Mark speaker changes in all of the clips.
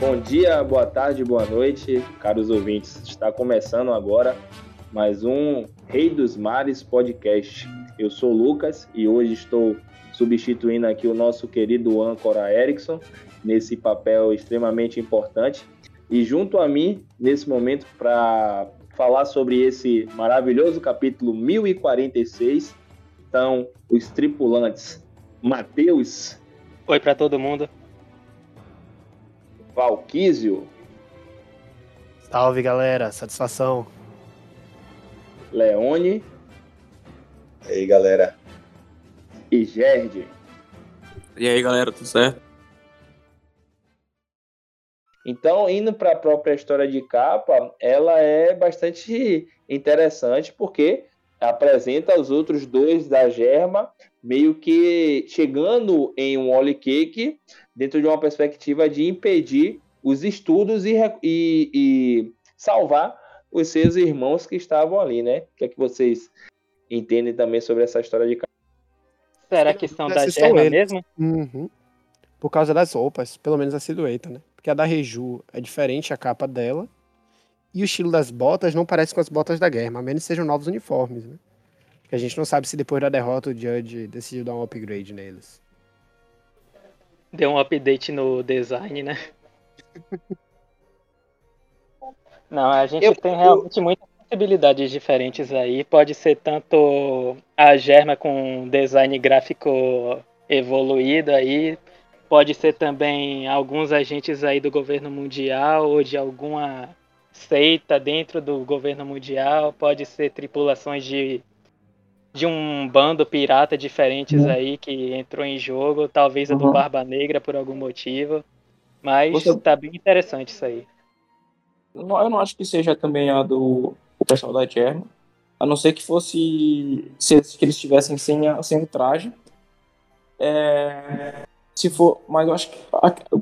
Speaker 1: Bom dia, boa tarde, boa noite, caros ouvintes. Está começando agora mais um Rei dos Mares podcast. Eu sou o Lucas e hoje estou substituindo aqui o nosso querido âncora Erickson nesse papel extremamente importante. E junto a mim, nesse momento, para falar sobre esse maravilhoso capítulo 1046, estão os tripulantes Matheus.
Speaker 2: Oi para todo mundo.
Speaker 1: Valquísio.
Speaker 3: Salve galera, satisfação.
Speaker 1: Leone.
Speaker 4: E aí galera.
Speaker 1: E Gerd.
Speaker 5: E aí galera, tudo certo?
Speaker 1: Então, indo para a própria história de capa, ela é bastante interessante porque apresenta os outros dois da Germa meio que chegando em um Holy Cake dentro de uma perspectiva de impedir os estudos e, e, e salvar os seus irmãos que estavam ali, né? O que é que vocês entendem também sobre essa história de capa?
Speaker 2: Será que são da Germa mesmo?
Speaker 3: Uhum. Por causa das roupas, pelo menos a silhueta, né? Porque a da Reju é diferente a capa dela. E o estilo das botas não parece com as botas da guerra, a menos que sejam novos uniformes, né? A gente não sabe se depois da derrota o Judge decidiu dar um upgrade neles.
Speaker 2: Deu um update no design, né? não, a gente eu, tem realmente eu... muitas possibilidades diferentes aí. Pode ser tanto a Germa com design gráfico evoluído aí, Pode ser também alguns agentes aí do governo mundial ou de alguma seita dentro do governo mundial. Pode ser tripulações de, de um bando pirata diferentes uhum. aí que entrou em jogo. Talvez a do uhum. Barba Negra por algum motivo. Mas Você... tá bem interessante isso aí.
Speaker 5: Eu não acho que seja também a do o pessoal da Germa. A não ser que fosse. Se, que eles estivessem sem, sem o traje. É, se for, mas eu acho que,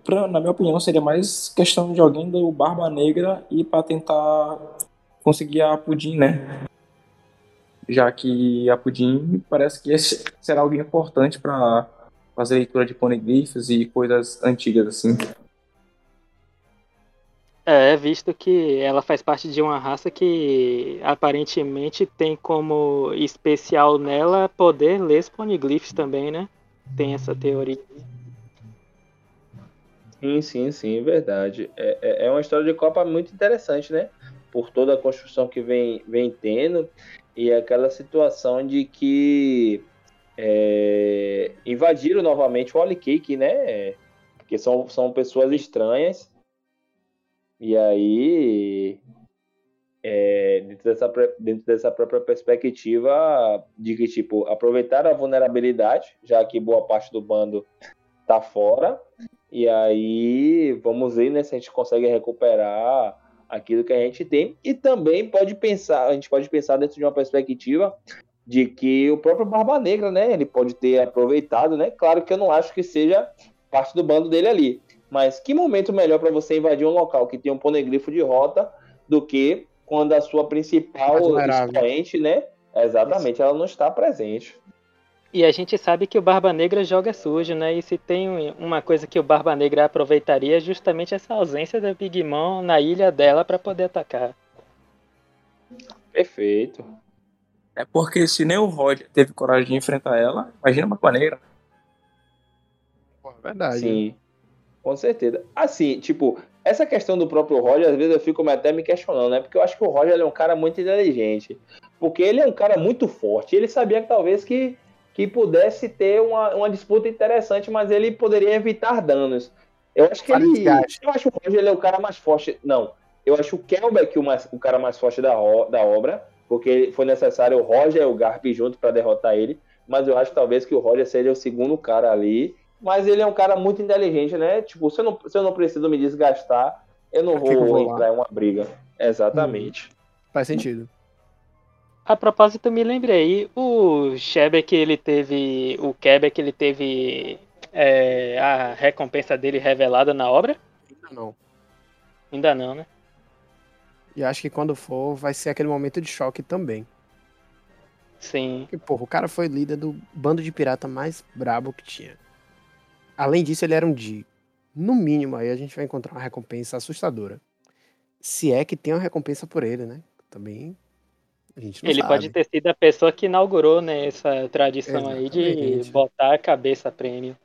Speaker 5: pra, na minha opinião, seria mais questão de alguém do Barba Negra e para tentar conseguir a Pudim, né? Já que a Pudim parece que será alguém importante para fazer leitura de poneglyphs e coisas antigas assim.
Speaker 2: É, visto que ela faz parte de uma raça que aparentemente tem como especial nela poder ler os poneglyphs também, né? Tem essa teoria.
Speaker 1: Sim, sim, sim, verdade. É, é, é uma história de Copa muito interessante, né? Por toda a construção que vem, vem tendo e aquela situação de que é, invadiram novamente o Holy Cake, né? Porque são, são pessoas estranhas. E aí, é, dentro, dessa, dentro dessa própria perspectiva de que, tipo, aproveitar a vulnerabilidade, já que boa parte do bando tá fora, e aí, vamos ver né, se a gente consegue recuperar aquilo que a gente tem. E também pode pensar, a gente pode pensar dentro de uma perspectiva de que o próprio Barba Negra, né, ele pode ter aproveitado, né? Claro que eu não acho que seja parte do bando dele ali, mas que momento melhor para você invadir um local que tem um ponegrifo de rota do que quando a sua principal expoente, né? Exatamente, ela não está presente.
Speaker 2: E a gente sabe que o Barba Negra joga sujo, né? E se tem uma coisa que o Barba Negra aproveitaria é justamente essa ausência da Big Mom na ilha dela para poder atacar.
Speaker 1: Perfeito.
Speaker 5: É porque se nem o Roger teve coragem de enfrentar ela, imagina uma Barba Negra.
Speaker 1: Verdade. Sim, com certeza. Assim, tipo, essa questão do próprio Roger, às vezes eu fico até me questionando, né? Porque eu acho que o Roger é um cara muito inteligente. Porque ele é um cara muito forte. Ele sabia que talvez que que pudesse ter uma, uma disputa interessante, mas ele poderia evitar danos. Eu acho que ele. Eu acho que o Roger ele é o cara mais forte. Não. Eu acho o Kelbeck o, mais, o cara mais forte da, da obra, porque foi necessário o Roger e o Garp junto para derrotar ele. Mas eu acho talvez que o Roger seja o segundo cara ali. Mas ele é um cara muito inteligente, né? Tipo, se eu não, se eu não preciso me desgastar, eu não vou, vou entrar em uma briga. Exatamente.
Speaker 3: Hum, faz sentido.
Speaker 2: A propósito, me lembrei, o Shebeck, ele teve. O Quebec, ele teve é, a recompensa dele revelada na obra?
Speaker 3: Ainda não.
Speaker 2: Ainda não, né?
Speaker 3: E acho que quando for, vai ser aquele momento de choque também.
Speaker 2: Sim.
Speaker 3: Porque, porra, o cara foi líder do bando de pirata mais brabo que tinha. Além disso, ele era um de no mínimo, aí a gente vai encontrar uma recompensa assustadora. Se é que tem uma recompensa por ele, né? Também
Speaker 2: Ele
Speaker 3: sabe.
Speaker 2: pode ter sido a pessoa que inaugurou né, essa tradição aí de
Speaker 3: Exatamente.
Speaker 2: botar a cabeça prêmio.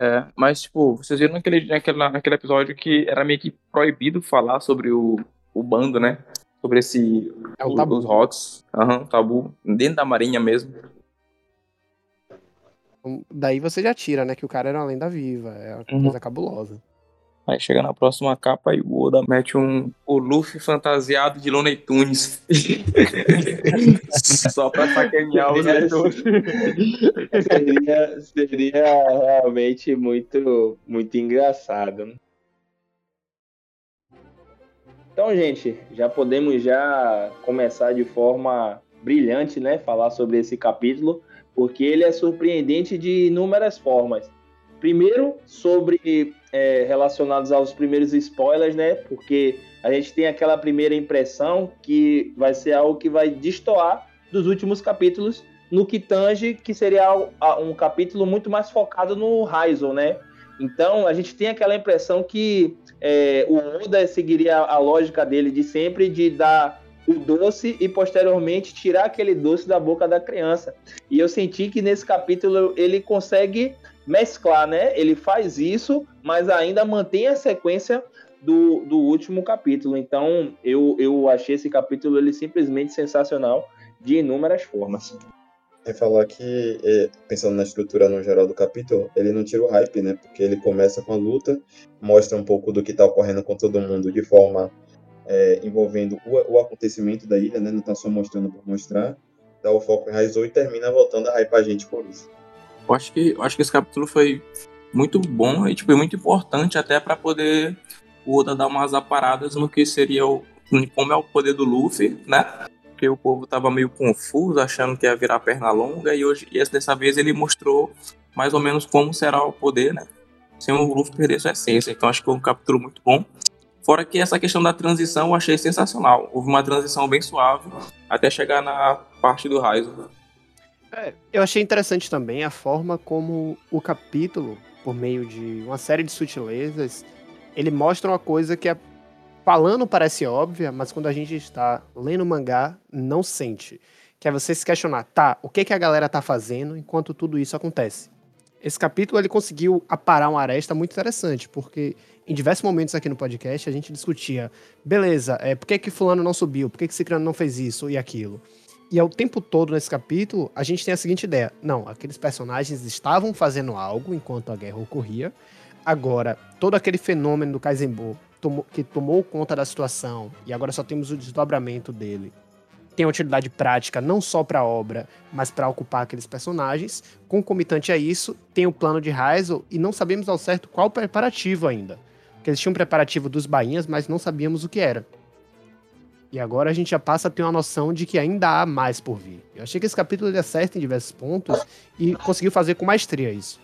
Speaker 5: É, mas, tipo, vocês viram naquele, naquele, naquele episódio que era meio que proibido falar sobre o, o bando, né? Sobre esse.
Speaker 3: É
Speaker 5: o-
Speaker 3: tabu.
Speaker 5: Os rocks. Aham, tabu. Dentro da marinha mesmo.
Speaker 3: Então, Daí você já tira, né? Que o cara era uma lenda viva. É uma
Speaker 5: Uhum.
Speaker 3: coisa cabulosa.
Speaker 5: Aí chega na próxima capa e o Oda mete um o Luffy fantasiado de Looney Tunes. Só pra sacanear os leitores.
Speaker 1: seria, seria realmente muito, muito engraçado. Então, gente, já podemos já começar de forma brilhante, né? Falar sobre esse capítulo, porque ele é surpreendente de inúmeras formas. Primeiro, sobre é, relacionados aos primeiros spoilers, né? Porque a gente tem aquela primeira impressão que vai ser algo que vai destoar dos últimos capítulos no que tange que seria um capítulo muito mais focado no Raizo, né? Então a gente tem aquela impressão que é, o Oda seguiria a lógica dele de sempre de dar o doce e posteriormente tirar aquele doce da boca da criança. E eu senti que nesse capítulo ele consegue mesclar, né? Ele faz isso, mas ainda mantém a sequência do, do último capítulo. Então eu, eu achei esse capítulo ele simplesmente sensacional de inúmeras formas.
Speaker 4: É falar que, é, pensando na estrutura no geral do capítulo, ele não tira o hype, né? Porque ele começa com a luta, mostra um pouco do que tá ocorrendo com todo mundo de forma é, envolvendo o, o acontecimento da ilha, né? Não tá só mostrando por mostrar. Dá o foco em Raizou e termina voltando a hypar a gente por isso.
Speaker 5: Eu acho que, eu acho que esse capítulo foi muito bom e tipo, muito importante até pra poder o Oda dar umas aparadas no que seria o. como é o poder do Luffy, né? Porque o povo tava meio confuso, achando que ia virar perna longa, e hoje, e essa- dessa vez ele mostrou mais ou menos como será o poder, né? Sem o Luffy perder sua essência. Então acho que foi um capítulo muito bom. Fora que essa questão da transição eu achei sensacional. Houve uma transição bem suave até chegar na parte do Raizo.
Speaker 3: É, eu achei interessante também a forma como o capítulo, por meio de uma série de sutilezas, ele mostra uma coisa que é, falando parece óbvia, mas quando a gente está lendo o mangá, não sente. Que é você se questionar, tá, o que, que a galera tá fazendo enquanto tudo isso acontece? Esse capítulo ele conseguiu aparar uma aresta muito interessante, porque em diversos momentos aqui no podcast a gente discutia, beleza, é, por que, que fulano não subiu, por que, que Cicrano não fez isso e aquilo? E ao tempo todo nesse capítulo, a gente tem a seguinte ideia: não, aqueles personagens estavam fazendo algo enquanto a guerra ocorria. Agora, todo aquele fenômeno do Kaizenbo que tomou conta da situação e agora só temos o desdobramento dele. Tem utilidade prática não só para a obra, mas para ocupar aqueles personagens. Concomitante a isso, tem o plano de Raizo e não sabemos ao certo qual preparativo ainda. Porque eles tinham um preparativo dos bainhas, mas não sabíamos o que era. E agora a gente já passa a ter uma noção de que ainda há mais por vir. Eu achei que esse capítulo ele acerta em diversos pontos e conseguiu fazer com maestria isso.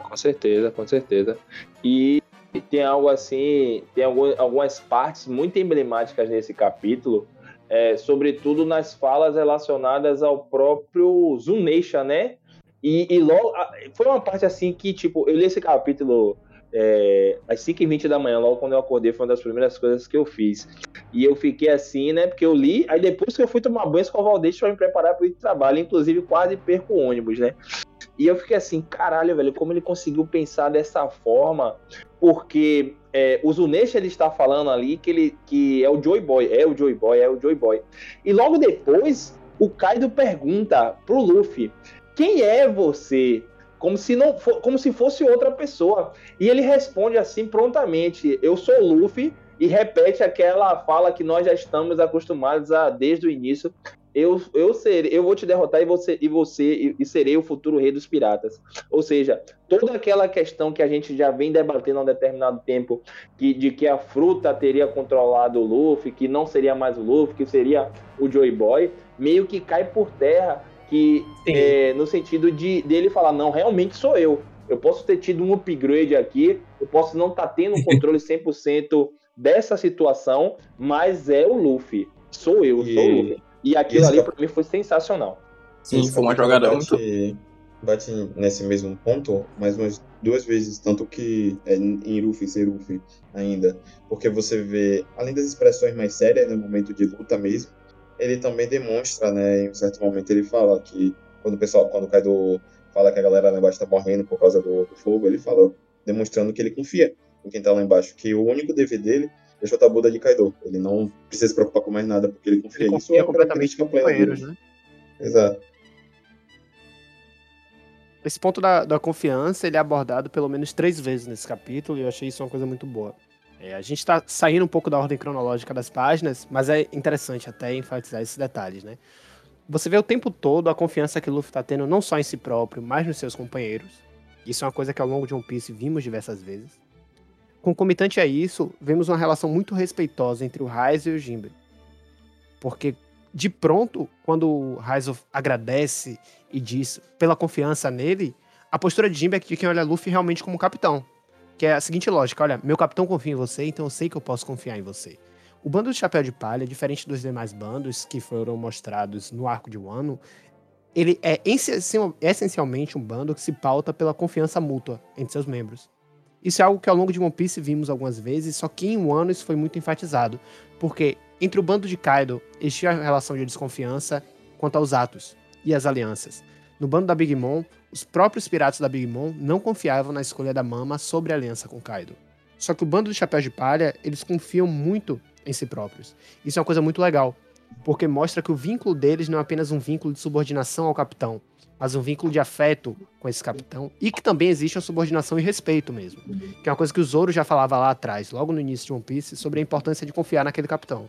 Speaker 1: Com certeza, com certeza. E tem algo assim, tem algu- algumas partes muito emblemáticas nesse capítulo, é, sobretudo nas falas relacionadas ao próprio Zuneisha, né? E, e logo, foi uma parte assim que, tipo, eu li esse capítulo é, às 5h20 da manhã, logo quando eu acordei, foi uma das primeiras coisas que eu fiz. E eu fiquei assim, né? Porque eu li, aí depois que eu fui tomar banho, escovar o dente pra me preparar para o trabalho, inclusive quase perco o ônibus, né? E eu fiquei assim, caralho, velho, como ele conseguiu pensar dessa forma, porque é, o Zunesh ele está falando ali que ele que é o Joy Boy, é o Joy Boy, é o Joy Boy. E logo depois, o Kaido pergunta pro Luffy: "Quem é você?" Como se não fo- como se fosse outra pessoa. E ele responde assim prontamente: "Eu sou Luffy." E repete aquela fala que nós já estamos acostumados a desde o início. Eu, eu, serei, eu vou te derrotar e você, e você e, e serei o futuro rei dos piratas. Ou seja, toda aquela questão que a gente já vem debatendo há um determinado tempo, que, de que a fruta teria controlado o Luffy, que não seria mais o Luffy, que seria o Joy Boy, meio que cai por terra, que é, no sentido de dele falar, não, realmente sou eu. Eu posso ter tido um upgrade aqui, eu posso não estar tendo um controle 100% dessa situação, mas é o Luffy. Sou eu, sou o
Speaker 4: E
Speaker 1: Luffy. E aquilo
Speaker 4: esse
Speaker 1: ali
Speaker 4: cap-
Speaker 1: pra mim foi sensacional.
Speaker 5: Sim,
Speaker 4: Esse
Speaker 5: foi uma
Speaker 4: capítulo
Speaker 5: jogada
Speaker 4: bate-
Speaker 5: muito.
Speaker 4: bate nesse mesmo ponto mais umas duas vezes, tanto que é em Ruffy e Seruf ainda, porque você vê, além das expressões mais sérias no momento de luta mesmo, ele também demonstra, né, em um certo momento ele fala que quando o pessoal, quando o Kaido fala que a galera lá embaixo tá morrendo por causa do, do fogo, ele fala, demonstrando que ele confia em quem tá lá embaixo, que o único dever dele é chutar a Buda de Kaido. Ele não precisa se preocupar com mais nada, porque ele confia
Speaker 3: Ele
Speaker 4: nisso.
Speaker 3: confia
Speaker 4: é
Speaker 3: completamente nos companheiros, né?
Speaker 4: Exato.
Speaker 3: Esse ponto da, da confiança, ele é abordado pelo menos três vezes nesse capítulo, e eu achei isso uma coisa muito boa. É, a gente tá saindo um pouco da ordem cronológica das páginas, mas é interessante até enfatizar esses detalhes, né? Você vê o tempo todo a confiança que Luffy tá tendo não só em si próprio, mas nos seus companheiros. Isso é uma coisa que ao longo de One Piece vimos diversas vezes. Concomitante a isso, vemos uma relação muito respeitosa entre o Raizo e o Jinbe. Porque, de pronto, quando o Raizo agradece e diz pela confiança nele, a postura de Jinbe é de quem olha Luffy realmente como capitão. Que é a seguinte lógica, olha, meu capitão confia em você, então eu sei que eu posso confiar em você. O bando do Chapéu de Palha, diferente dos demais bandos que foram mostrados no arco de Wano, ele é essencial- essencialmente um bando que se pauta pela confiança mútua entre seus membros. Isso é algo que ao longo de One Piece vimos algumas vezes, só que em Wano isso foi muito enfatizado, porque entre o bando de Kaido existia a relação de desconfiança quanto aos atos e as alianças. No bando da Big Mom, os próprios piratas da Big Mom não confiavam na escolha da Mama sobre a aliança com Kaido. Só que o bando do Chapéu de Palha, eles confiam muito em si próprios. Isso é uma coisa muito legal, porque mostra que o vínculo deles não é apenas um vínculo de subordinação ao capitão, mas um vínculo de afeto com esse capitão, e que também existe uma subordinação e respeito mesmo. Que é uma coisa que o Zoro já falava lá atrás, logo no início de One Piece, sobre a importância de confiar naquele capitão.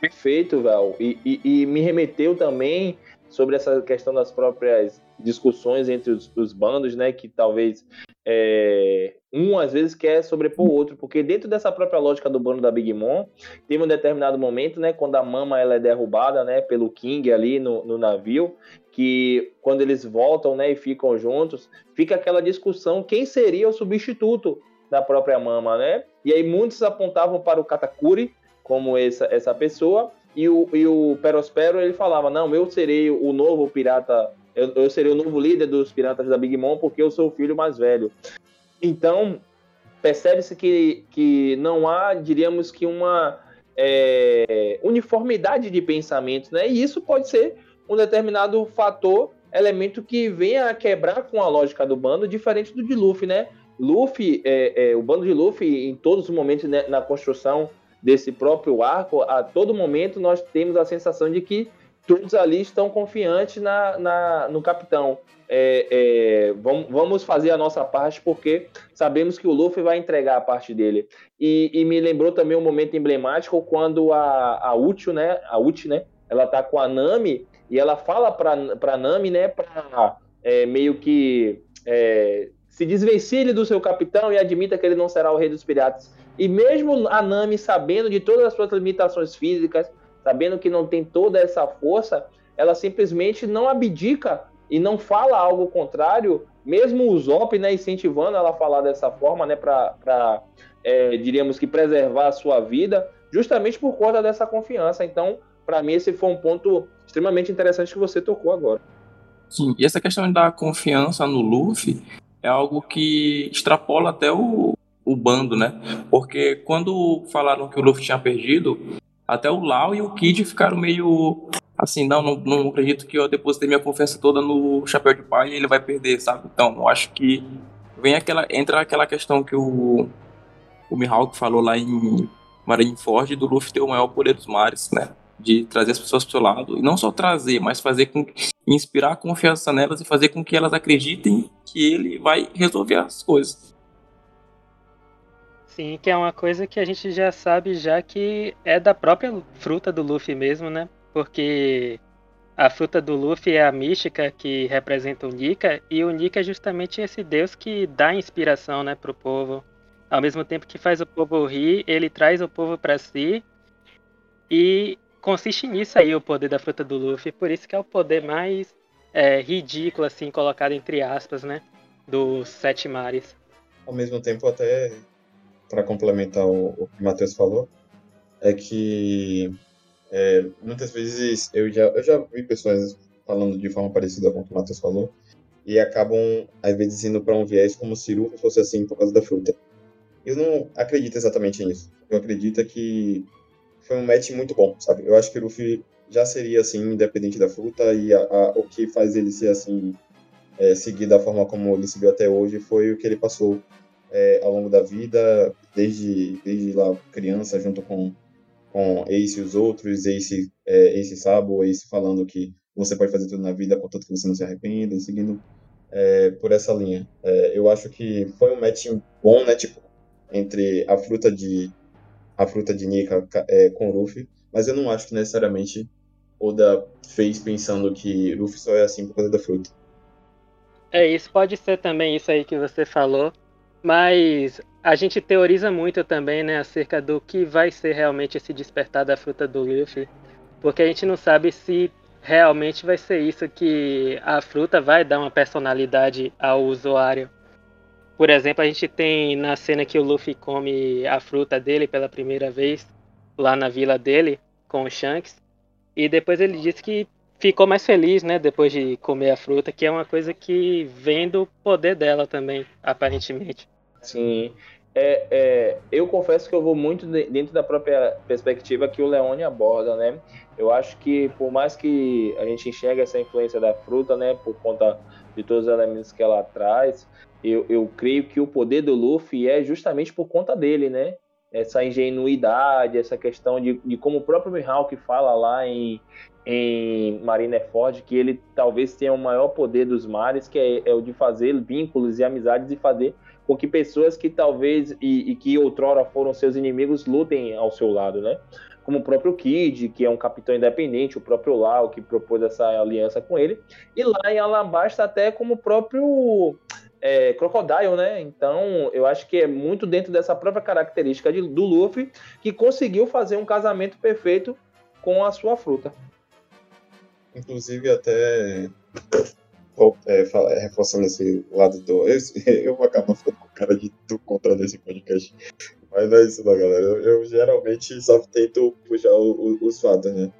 Speaker 1: Perfeito, Val. E, e- e me remeteu também sobre essa questão das próprias discussões entre os, os bandos, né? Que talvez é, um às vezes quer sobrepor o outro, porque dentro dessa própria lógica do bando da Big Mom, teve um determinado momento, né? Quando a Mama ela é derrubada, né? Pelo King ali no, no navio, que quando eles voltam, né? E ficam juntos, fica aquela discussão quem seria o substituto da própria Mama, né? E aí muitos apontavam para o Katakuri como essa, essa pessoa. E o, e o Perospero ele falava: Não, eu serei o novo pirata, eu, eu serei o novo líder dos piratas da Big Mom porque eu sou o filho mais velho. Então, percebe-se que, que não há, diríamos que, uma é, uniformidade de pensamento, né? E isso pode ser um determinado fator, elemento que venha a quebrar com a lógica do bando, diferente do de Luffy, né? Luffy, é, é, o bando de Luffy, em todos os momentos né, na construção desse próprio arco, a todo momento nós temos a sensação de que todos ali estão confiantes na, na no capitão. É, é, vamos, vamos fazer a nossa parte porque sabemos que o Luffy vai entregar a parte dele. E, e me lembrou também um momento emblemático quando a, a Uchi, né, a Uchi, né, ela tá com a Nami e ela fala pra, pra Nami, né, pra é, meio que é, se desvencilhe do seu capitão e admita que ele não será o rei dos piratas. E mesmo a Nami sabendo de todas as suas limitações físicas, sabendo que não tem toda essa força, ela simplesmente não abdica e não fala algo contrário, mesmo o Zop, né, incentivando ela a falar dessa forma, né, para, é, diríamos que preservar a sua vida, justamente por conta dessa confiança. Então, para mim, esse foi um ponto extremamente interessante que você tocou agora.
Speaker 5: Sim, e essa questão da confiança no Luffy é algo que extrapola até o, o bando, né? Porque quando falaram que o Luffy tinha perdido, até o Lau e o Kid ficaram meio assim, não, não, não acredito que eu depositei minha confiança toda no Chapéu de Palha e ele vai perder, sabe? Então, eu acho que vem aquela entra aquela questão que o o Mihawk falou lá em Marineford do Luffy ter o maior poder dos mares, né? De trazer as pessoas pro seu lado. E não só trazer, mas fazer com inspirar confiança nelas e fazer com que elas acreditem que ele vai resolver as coisas.
Speaker 2: Sim, que é uma coisa que a gente já sabe já que é da própria fruta do Luffy mesmo, né? Porque a fruta do Luffy é a mística que representa o Nika e o Nika é justamente esse deus que dá inspiração, né, pro povo. Ao mesmo tempo que faz o povo rir, ele traz o povo para si e consiste nisso aí o poder da fruta do Luffy. Por isso que é o poder mais é, ridículo, assim, colocado entre aspas, né? Dos sete mares.
Speaker 4: Ao mesmo tempo, até para complementar o, o que o Matheus falou, é que é, muitas vezes eu já, eu já vi pessoas falando de forma parecida com o que o Matheus falou, e acabam, às vezes, indo para um viés como se Ruffy fosse assim por causa da fruta. Eu não acredito exatamente nisso. Eu acredito que foi um match muito bom, sabe? Eu acho que o Luffy já seria assim, independente da fruta, e a, a, o que faz ele ser assim, é, seguir da forma como ele seguiu até hoje, foi o que ele passou é, ao longo da vida, desde, desde lá criança, junto com, com Ace e os outros, Ace, é, Ace Sabo, Ace falando que você pode fazer tudo na vida, contanto que você não se arrependa, seguindo é, por essa linha. É, eu acho que foi um match bom, né, tipo, entre a fruta de a fruta de Nika é, com Ruffy, mas eu não acho que necessariamente Oda fez pensando que Luffy só é assim por causa da fruta.
Speaker 2: É, isso pode ser também isso aí que você falou, mas a gente teoriza muito também, né, acerca do que vai ser realmente esse despertar da fruta do Luffy, porque a gente não sabe se realmente vai ser isso que a fruta vai dar uma personalidade ao usuário. Por exemplo, a gente tem na cena que o Luffy come a fruta dele pela primeira vez, lá na vila dele, com o Shanks. E depois ele disse que ficou mais feliz, né, depois de comer a fruta, que é uma coisa que vem do poder dela também, aparentemente.
Speaker 1: Sim. É, é, eu confesso que eu vou muito dentro da própria perspectiva que o Leone aborda, né? Eu acho que por mais que a gente enxergue essa influência da fruta, né, por conta de todos os elementos que ela traz, eu, eu creio que o poder do Luffy é justamente por conta dele, né? Essa ingenuidade, essa questão de, de como o próprio Mihawk fala lá em, em Marineford, que ele talvez tenha o maior poder dos mares, que é, é o de fazer vínculos e amizades e fazer com que pessoas que talvez e, e, que outrora foram seus inimigos lutem ao seu lado, né? Como o próprio Kid, que é um capitão independente, o próprio Lau, que propôs essa aliança com ele, e lá em Alabasta até como o próprio é, Crocodile, né? Então, eu acho que é muito dentro dessa própria característica de, do Luffy que conseguiu fazer um casamento perfeito com a sua fruta.
Speaker 4: Inclusive, até é, é, reforçando esse lado do. Eu, eu vou acabar ficando com cara de do contra desse podcast. Mas não é isso, não, galera. Eu, eu geralmente só tento puxar o, o, os fatos, né?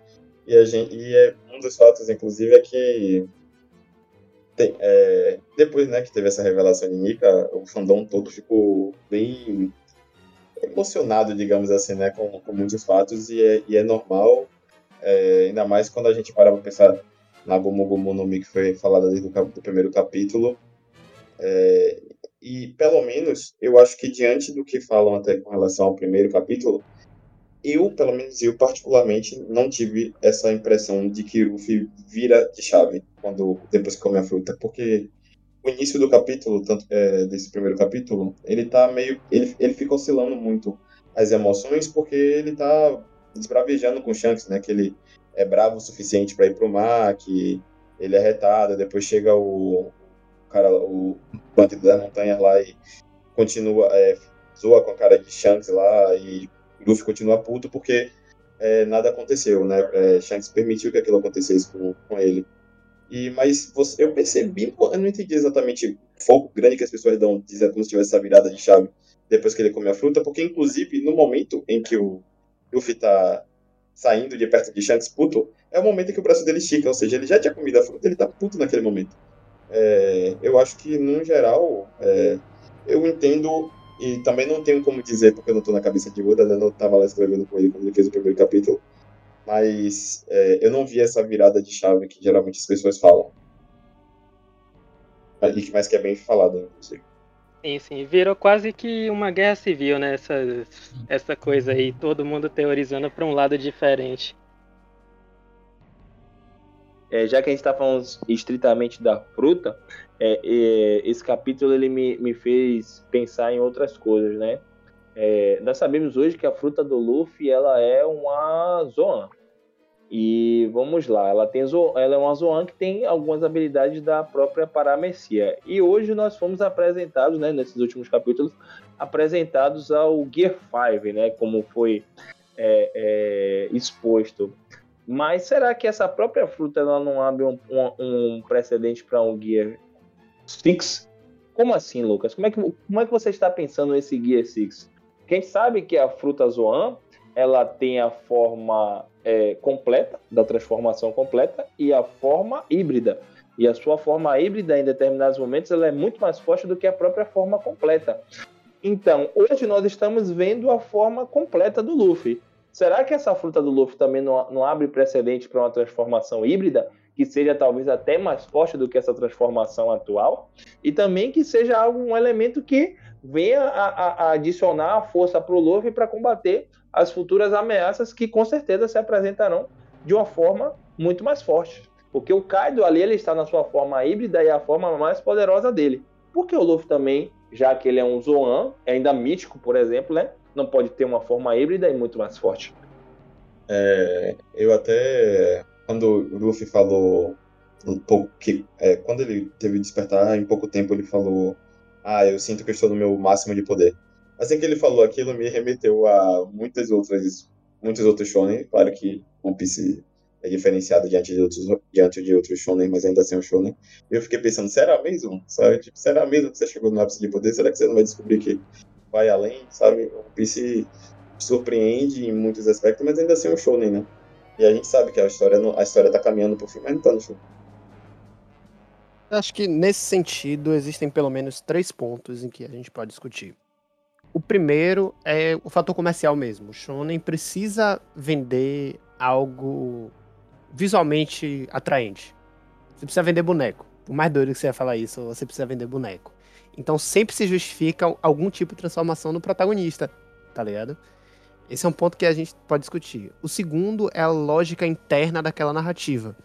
Speaker 4: E, a gente, e é, um dos fatos, inclusive, é que tem, é, depois né, que teve essa revelação de Nika, o fandom todo ficou bem emocionado, digamos assim, né, com, com muitos fatos, e é, e é normal, é, ainda mais quando a gente para para pensar na Gomu Gomu no Mi, que foi falada desde o primeiro capítulo. É, e, pelo menos, eu acho que diante do que falam até com relação ao primeiro capítulo, eu, pelo menos eu particularmente, não tive essa impressão de que Luffy vira de chave quando depois que come a fruta, porque o início do capítulo, tanto é, desse primeiro capítulo, ele tá meio, ele, ele fica oscilando muito as emoções porque ele tá desbravejando com o Shanks, né, que ele é bravo o suficiente para ir pro mar, que ele é retado, depois chega o, cara, o bandido das montanhas lá e continua, é, zoa com a cara de Shanks lá e Luffy continua puto porque é, nada aconteceu, né? É, Shanks permitiu que aquilo acontecesse com, com ele. E, mas você, eu percebi, eu não entendi exatamente o foco grande que as pessoas dão, dizendo como se tivesse essa virada de chave depois que ele come a fruta, porque inclusive no momento em que o Luffy tá saindo de perto de Shanks puto, é o momento em que o braço dele estica, ou seja, ele já tinha comido a fruta, ele tá puto naquele momento. É, eu acho que, no geral, é, eu entendo e também não tenho como dizer, porque eu não estou na cabeça de Oda, né? não estava lá escrevendo com ele quando ele fez o primeiro capítulo. Mas é, eu não vi essa virada de chave que geralmente as pessoas falam. E que mais que é bem falado, inclusive.
Speaker 2: Sim, sim. Virou quase que uma guerra civil, né? Essa, essa coisa aí, todo mundo teorizando para um lado diferente.
Speaker 1: É, já que a gente está falando estritamente da fruta, é, é, esse capítulo ele me, me fez pensar em outras coisas, né? É, nós sabemos hoje que a fruta do Luffy ela é uma Zoan. E vamos lá, ela, tem, ela é uma Zoan que tem algumas habilidades da própria Paramecia. E hoje nós fomos apresentados, né, nesses últimos capítulos, apresentados ao Gear 5, né, como foi é, é, exposto. Mas será que essa própria fruta ela não abre um, um, um precedente para um Gear 6? Como assim, Lucas? Como é que, como é que você está pensando nesse Gear 6? Quem sabe que a fruta Zoan ela tem a forma é, completa, da transformação completa, e a forma híbrida. E a sua forma híbrida, em determinados momentos, ela é muito mais forte do que a própria forma completa. Então, hoje nós estamos vendo a forma completa do Luffy. Será que essa fruta do Luffy também não, não abre precedente para uma transformação híbrida? Que seja talvez até mais forte do que essa transformação atual? E também que seja algum elemento que venha a, a, a adicionar a força para o Luffy para combater as futuras ameaças que com certeza se apresentarão de uma forma muito mais forte. Porque o Kaido ali ele está na sua forma híbrida e a forma mais poderosa dele. Porque o Luffy também já que ele é um Zoan, é ainda mítico, por exemplo, né? Não pode ter uma forma híbrida e muito mais forte.
Speaker 4: É, eu até, quando o Luffy falou um pouco que, é, quando ele teve despertar, em pouco tempo ele falou, ah, eu sinto que estou no meu máximo de poder. Assim que ele falou aquilo, me remeteu a muitas outras, muitos outros shonen, claro que One Piece é diferenciado diante de outros, diante de outros shonen, mas ainda assim é um shonen. Eu fiquei pensando, será mesmo? Sabe? Tipo, será mesmo que você chegou no ápice de poder? Será que você não vai descobrir que vai além? Sabe? O Piece surpreende em muitos aspectos, mas ainda assim é um shonen, né? E a gente sabe que a história, a história tá caminhando pro fim, mas não tá no.
Speaker 3: Acho que nesse sentido existem pelo menos três pontos em que a gente pode discutir. O primeiro é o fator comercial mesmo. O Shonen precisa vender algo visualmente atraente. Você precisa vender boneco. Por mais doido que você ia falar isso, você precisa vender boneco. Então sempre se justifica algum tipo de transformação no protagonista, tá ligado? Esse é um ponto que a gente pode discutir. O segundo é a lógica interna daquela narrativa.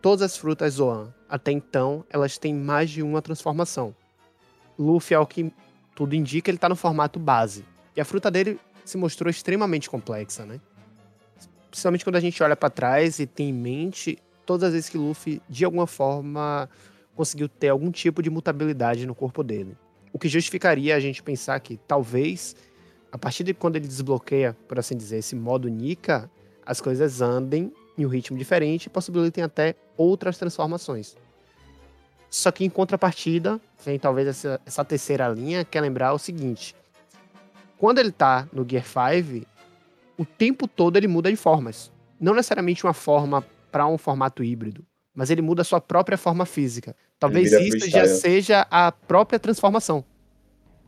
Speaker 3: Todas as frutas Zoan, até então, elas têm mais de uma transformação. Luffy, ao que tudo indica, ele tá no formato base. E a fruta dele se mostrou extremamente complexa, né? Principalmente quando a gente olha para trás e tem em mente todas as vezes que Luffy, de alguma forma, conseguiu ter algum tipo de mutabilidade no corpo dele. O que justificaria a gente pensar que talvez, a partir de quando ele desbloqueia, por assim dizer, esse modo Nika, as coisas andem em um ritmo diferente e possibilitem até outras transformações. Só que em contrapartida, vem talvez essa, essa terceira linha, que é lembrar o seguinte: quando ele tá no Gear 5, o tempo todo ele muda de formas. Não necessariamente uma forma para um formato híbrido, mas ele muda a sua própria forma física. Talvez isso já seja a própria transformação.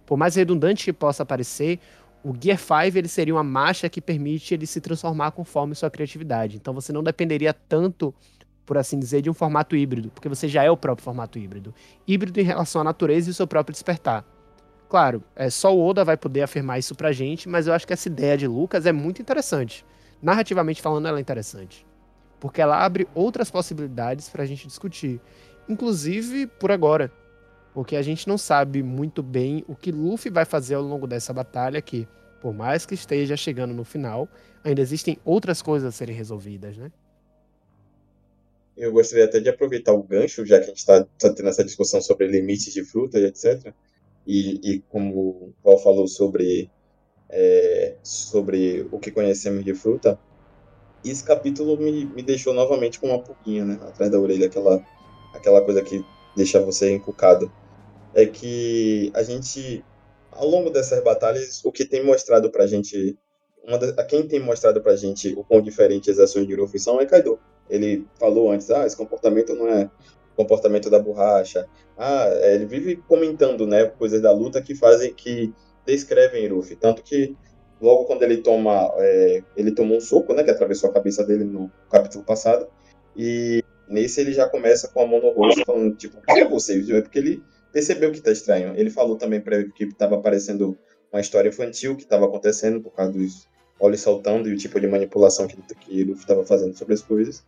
Speaker 3: Por mais redundante que possa parecer, o Gear 5 ele seria uma marcha que permite ele se transformar conforme sua criatividade. Então você não dependeria tanto, por assim dizer, de um formato híbrido, porque você já é o próprio formato híbrido. Híbrido em relação à natureza e o seu próprio despertar. Claro, é, só o Oda vai poder afirmar isso pra gente, mas eu acho que essa ideia de Lucas é muito interessante. Narrativamente falando, ela é interessante. Porque ela abre outras possibilidades pra gente discutir. Inclusive por agora. Porque a gente não sabe muito bem o que Luffy vai fazer ao longo dessa batalha que, por mais que esteja chegando no final, ainda existem outras coisas a serem resolvidas, né?
Speaker 4: Eu gostaria até de aproveitar o gancho, já que a gente está tá tendo essa discussão sobre limites de fruta e etc e, e como o Paul falou sobre, é, sobre o que conhecemos de fruta, esse capítulo me, me deixou novamente com uma pulguinha né, atrás da orelha, aquela, aquela coisa que deixa você encucado. É que a gente, ao longo dessas batalhas, o que tem mostrado pra gente, uma da, quem tem mostrado pra gente o quão diferentes as ações de Luffy são é Kaido. Ele falou antes, ah, esse comportamento não é comportamento da borracha. Ah, é, ele vive comentando, né, coisas da luta que fazem, que descrevem Ruffy. Tanto que logo quando ele toma, é, ele tomou um soco, né, que atravessou a cabeça dele no capítulo passado, e nesse ele já começa com a mão no rosto, falando, tipo, o que é você? É porque ele percebeu que tá estranho. Ele falou também ele que estava aparecendo uma história infantil que estava acontecendo por causa dos olhos saltando e o tipo de manipulação que, que Luffy estava fazendo sobre as coisas.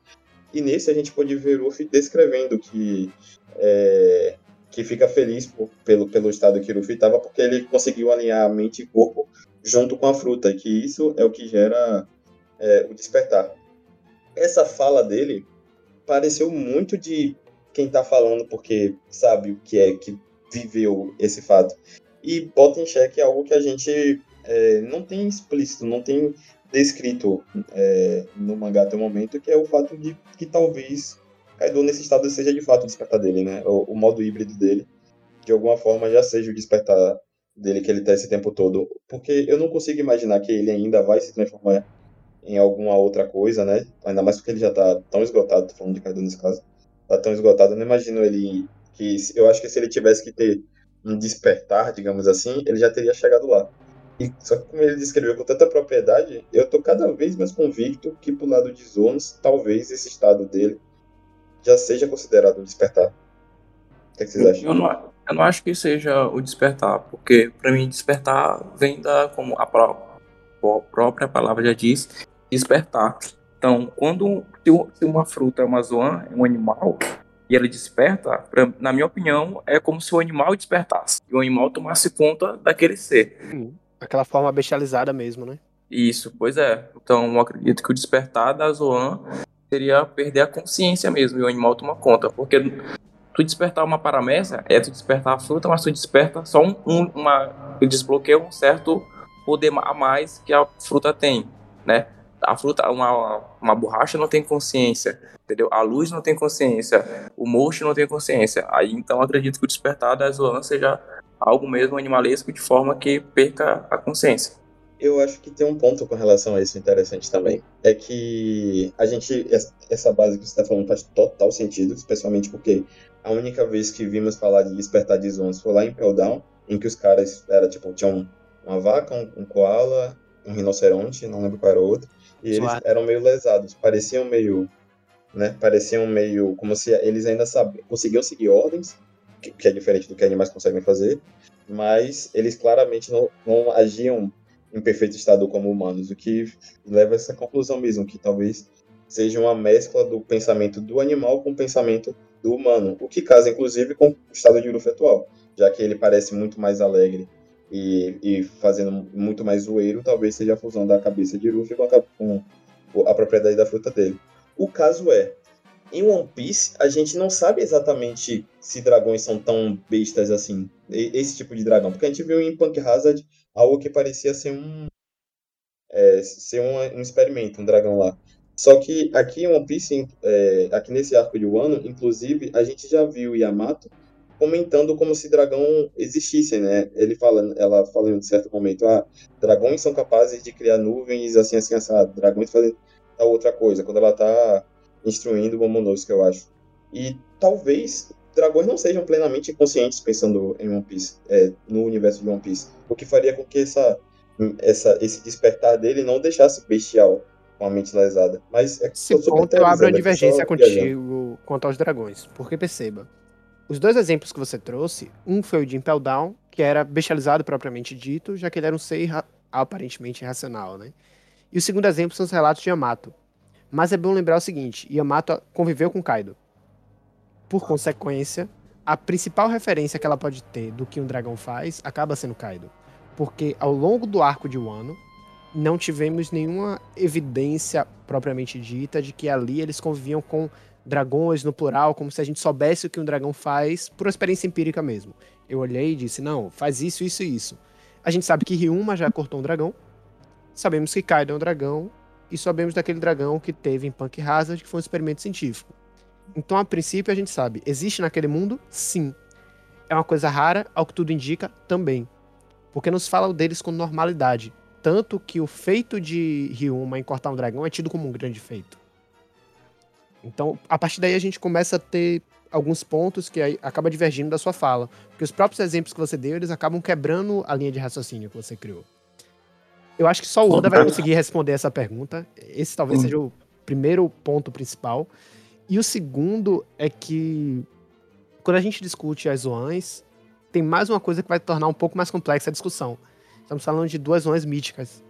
Speaker 4: E nesse a gente pode ver Luffy descrevendo que é, que fica feliz por, pelo, pelo estado que Luffy estava, porque ele conseguiu alinhar a mente e corpo junto com a fruta, e que isso é o que gera é, o despertar. Essa fala dele pareceu muito de quem está falando porque sabe o que é, que viveu esse fato. E bota em xeque algo que a gente é, não tem explícito, não tem descrito é, no mangá até o momento, que é o fato de que talvez Kaido nesse estado seja de fato o despertar dele, né? O, o, modo híbrido dele, de alguma forma, já seja o despertar dele que ele tá esse tempo todo. Porque eu não consigo imaginar que ele ainda vai se transformar em alguma outra coisa, né? Ainda mais porque ele já tá tão esgotado, tô falando de Kaido nesse caso. Tá tão esgotado, eu não imagino ele que eu acho que se ele tivesse que ter um despertar, digamos assim, ele já teria chegado lá. E só que como ele descreveu com tanta propriedade, eu tô cada vez mais convicto que pro lado de Zonos, talvez esse estado dele já seja considerado um despertar. O que, é que vocês acham?
Speaker 5: Eu não, eu não acho que seja o despertar, porque para mim despertar vem da como a própria palavra já diz, despertar. Então, quando se uma fruta é uma zoan, é um animal, e ela desperta, pra, na minha opinião, é como se o animal despertasse. E o animal tomasse conta daquele ser.
Speaker 3: Hum, aquela forma bestializada mesmo, né?
Speaker 5: Isso, pois é. Então, eu acredito que o despertar da Zoan seria perder a consciência mesmo e o animal toma conta. Porque tu despertar uma paramécia é tu despertar a fruta, mas tu desperta só um, um uma. Desbloqueia um certo poder a mais que a fruta tem, né? A fruta, uma, uma borracha não tem consciência, entendeu? A luz não tem consciência, o mocho não tem consciência. Aí então acredito que o despertar da Zoan seja algo mesmo animalesco de forma que perca a consciência.
Speaker 4: Eu acho que tem um ponto com relação a isso interessante também. É que a gente, essa base que você está falando faz total sentido, especialmente porque a única vez que vimos falar de despertar de zonas foi lá em Peldown, em que os caras era tipo, tinham uma vaca, um, um koala, um rinoceronte, não lembro qual era o outro, e eles eram meio lesados, pareciam meio, né, pareciam meio como se eles ainda sabiam, conseguiam seguir ordens, que, é diferente do que animais conseguem fazer, mas eles claramente não, não agiam em perfeito estado como humanos, o que leva a essa conclusão mesmo, que talvez seja uma mescla do pensamento do animal com o pensamento do humano, o que casa inclusive com o estado de Luffy atual, já que ele parece muito mais alegre e, e fazendo muito mais zoeiro, talvez seja a fusão da cabeça de Luffy com a, com a propriedade da fruta dele. O caso é, em One Piece, a gente não sabe exatamente se dragões são tão bestas assim, esse tipo de dragão, porque a gente viu em Punk Hazard algo que parecia ser um é, ser um, um, experimento, um dragão lá. Só que aqui em One Piece, é, aqui nesse arco de Wano, inclusive, a gente já viu Yamato comentando como se dragão existisse, né? Ele fala, ela fala em um certo momento, ah, dragões são capazes de criar nuvens assim, assim, assado. Dragões fazem outra coisa, quando ela tá instruindo o Momonosuke, eu acho. E talvez dragões não sejam plenamente conscientes pensando em One Piece, é, no universo de One Piece. O que faria com que essa, essa, esse despertar dele não deixasse bestial com a mente lesada. Mas é
Speaker 3: Esse ponto eu abro a divergência contigo quanto aos dragões. Porque perceba, os dois exemplos que você trouxe, um foi o de Impel Down, que era bestializado propriamente dito, já que ele era um ser aparentemente irracional, né? E o segundo exemplo são os relatos de Yamato. Mas é bom lembrar o seguinte, Yamato conviveu com Kaido. Por consequência, a principal referência que ela pode ter do que um dragão faz acaba sendo Kaido. Porque ao longo do arco de Wano, não tivemos nenhuma evidência propriamente dita de que ali eles conviviam com dragões no plural, como se a gente soubesse o que um dragão faz por experiência empírica mesmo. Eu olhei e disse, não, faz isso, isso e isso. A gente sabe que Ryuma já cortou um dragão, sabemos que Kaido é um dragão, e sabemos daquele dragão que teve em Punk Hazard, que foi um experimento científico. Então, a princípio, a gente sabe, existe naquele mundo? Sim. É uma coisa rara, ao que tudo indica, também. Porque nos fala deles com normalidade. Tanto que o feito de Ryuma em cortar um dragão é tido como um grande feito. Então, a partir daí a gente começa a ter alguns pontos que acaba divergindo da sua fala. Porque os próprios exemplos que você deu, eles acabam quebrando a linha de raciocínio que você criou. Eu acho que só o Oda vai conseguir responder essa pergunta. Esse talvez seja o primeiro ponto principal. E o segundo é que quando a gente discute as zoãs, tem mais uma coisa que vai tornar um pouco mais complexa a discussão. Estamos falando de duas zonas míticas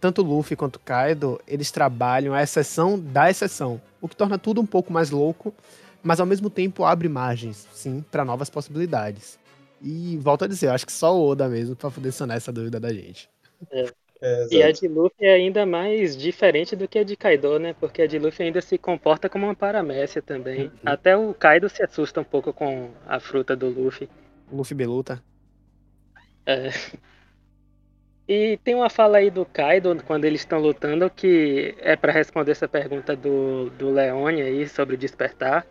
Speaker 3: tanto Luffy quanto Kaido, eles trabalham a exceção da exceção, o que torna tudo um pouco mais louco, mas ao mesmo tempo abre margens, sim, para novas possibilidades. E volto a dizer, eu acho que só o Oda mesmo para poder sanar essa dúvida da gente.
Speaker 2: É. É, e a de Luffy é ainda mais diferente do que a de Kaido, né? Porque a de Luffy ainda se comporta como uma paramécia também. Uhum. Até o Kaido se assusta um pouco com a fruta do Luffy.
Speaker 3: Luffy Beluta.
Speaker 2: É. E tem uma fala aí do Kaido quando eles estão lutando que é para responder essa pergunta do, do Leone aí sobre o despertar.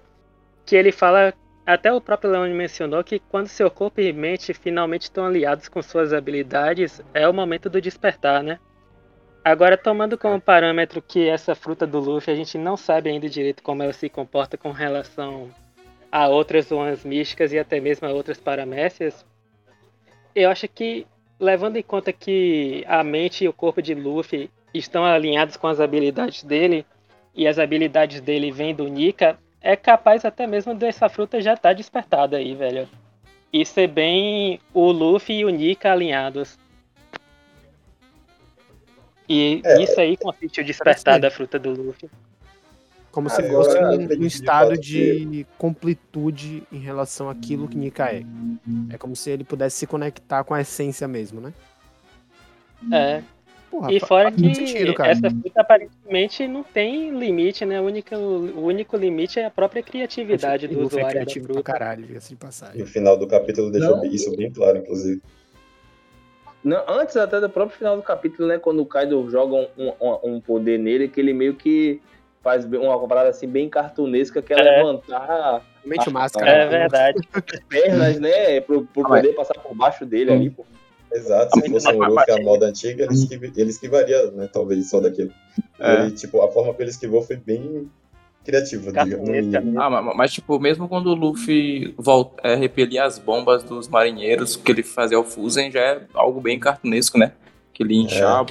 Speaker 2: Que ele fala até o próprio Leone mencionou que quando seu corpo e mente finalmente estão aliados com suas habilidades, é o momento do despertar, né? Agora, tomando como parâmetro que essa fruta do Luffy, a gente não sabe ainda direito como ela se comporta com relação a outras zonas místicas e até mesmo a outras paramécias, eu acho que, levando em conta que a mente e o corpo de Luffy estão alinhados com as habilidades dele, e as habilidades dele vêm do Nika, é capaz até mesmo dessa fruta já estar tá despertada aí, velho. E ser bem o Luffy e o Nika alinhados. E é, isso aí consiste o despertar da fruta do Luffy.
Speaker 3: Como se fosse um, um estado de completude em relação àquilo que Nika é. É como se ele pudesse se conectar com a essência mesmo, né?
Speaker 2: É, Porra, e fora que sentido, essa fruta aparentemente não tem limite, né? O único, o único limite é a própria criatividade do é usuário. É criativo
Speaker 3: pra caralho, de passagem.
Speaker 4: E o final do capítulo deixou não. isso bem claro, inclusive.
Speaker 1: Não, antes até do próprio final do capítulo, né? Quando o Kaido joga um, um, um poder nele, que ele meio que faz uma parada assim bem cartunesca, que é, é. levantar.
Speaker 3: Realmente máscara.
Speaker 2: É verdade.
Speaker 1: As pernas, né? Pro, pro poder passar por baixo dele hum. ali, pô.
Speaker 4: Exato, se fosse um Luffy a moda antiga, ele, esquiv ele esquivaria, né? Talvez só daquilo. É. Ele, tipo, a forma que ele esquivou foi bem criativa, digamos.
Speaker 5: Ah, mas, mas, tipo, mesmo quando o Luffy volta, é, repelia as bombas dos marinheiros, que ele fazia o Fusen, já é algo bem cartunesco, né? Que ele inchava.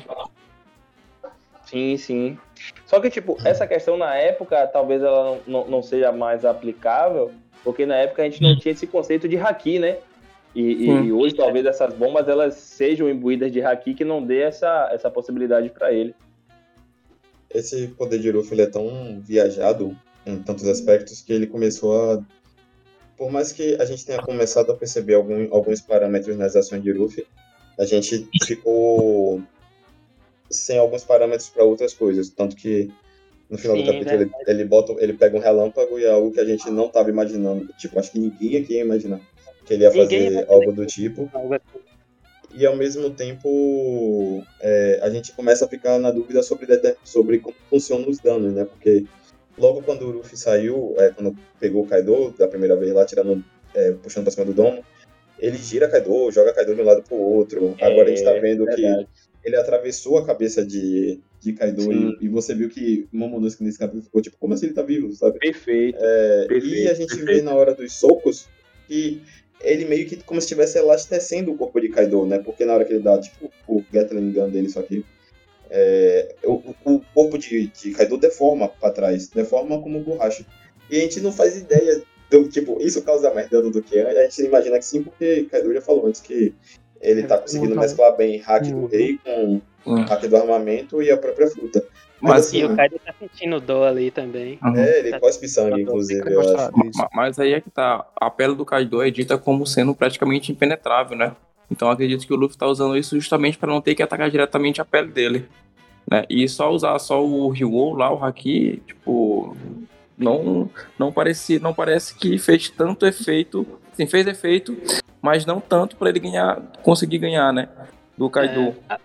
Speaker 1: É. Sim, sim. Só que, tipo, essa questão na época, talvez ela não, não seja mais aplicável, porque na época a gente não tinha esse conceito de haki, né? E, e, hoje talvez essas bombas elas sejam imbuídas de haki que não dê essa, essa possibilidade para ele.
Speaker 4: Esse poder de Ruffy é tão viajado em tantos aspectos que ele começou a por mais que a gente tenha começado a perceber algum, alguns parâmetros nas ações de Ruffy, a gente ficou sem alguns parâmetros para outras coisas, tanto que no final Sim, do capítulo ele, ele, bota, ele pega um relâmpago e é algo que a gente não estava imaginando. Tipo, acho que ninguém aqui ia imaginar que ele ia fazer algo do tipo. Assim. E ao mesmo tempo é, a gente começa a ficar na dúvida sobre, sobre como funcionam os danos, né? Porque logo quando o Luffy saiu, é, quando pegou o Kaido da primeira vez lá, tirando, é, puxando pra cima do domo, ele gira Kaido, joga Kaido de um lado pro outro. É, Agora a gente tá vendo que ele atravessou a cabeça de, de Kaido e, e, você viu que Momonosuke nesse capítulo ficou tipo, como assim ele tá vivo, sabe?
Speaker 1: Perfeito.
Speaker 4: É,
Speaker 1: perfeito
Speaker 4: e a gente
Speaker 1: perfeito.
Speaker 4: vê na hora dos socos que ele meio que como se estivesse elastecendo o corpo de Kaido, né? Porque na hora que ele dá, tipo, o Gatling Gun dele, só que é, o, o, corpo de, de Kaido deforma para trás, deforma como borracha. E a gente não faz ideia do tipo, isso causa mais dano do que a gente imagina que sim, porque Kaido já falou antes que ele tá conseguindo mesclar bem hack do rei com hack do armamento e a própria fruta.
Speaker 2: Mas, assim, e o Kaido tá sentindo dor ali também.
Speaker 4: Uhum. É, ele tá cospe sangue, inclusive, eu acho.
Speaker 5: Mas, mas aí é que tá. A pele do Kaido é dita como sendo praticamente impenetrável, né? Então acredito que o Luffy tá usando isso justamente para não ter que atacar diretamente a pele dele. Né? E só usar só o Ryo lá, o Haki, tipo, não não parece, não parece que fez tanto efeito, sim, fez efeito, mas não tanto para ele ganhar, conseguir ganhar, né, do Kaido.
Speaker 2: É,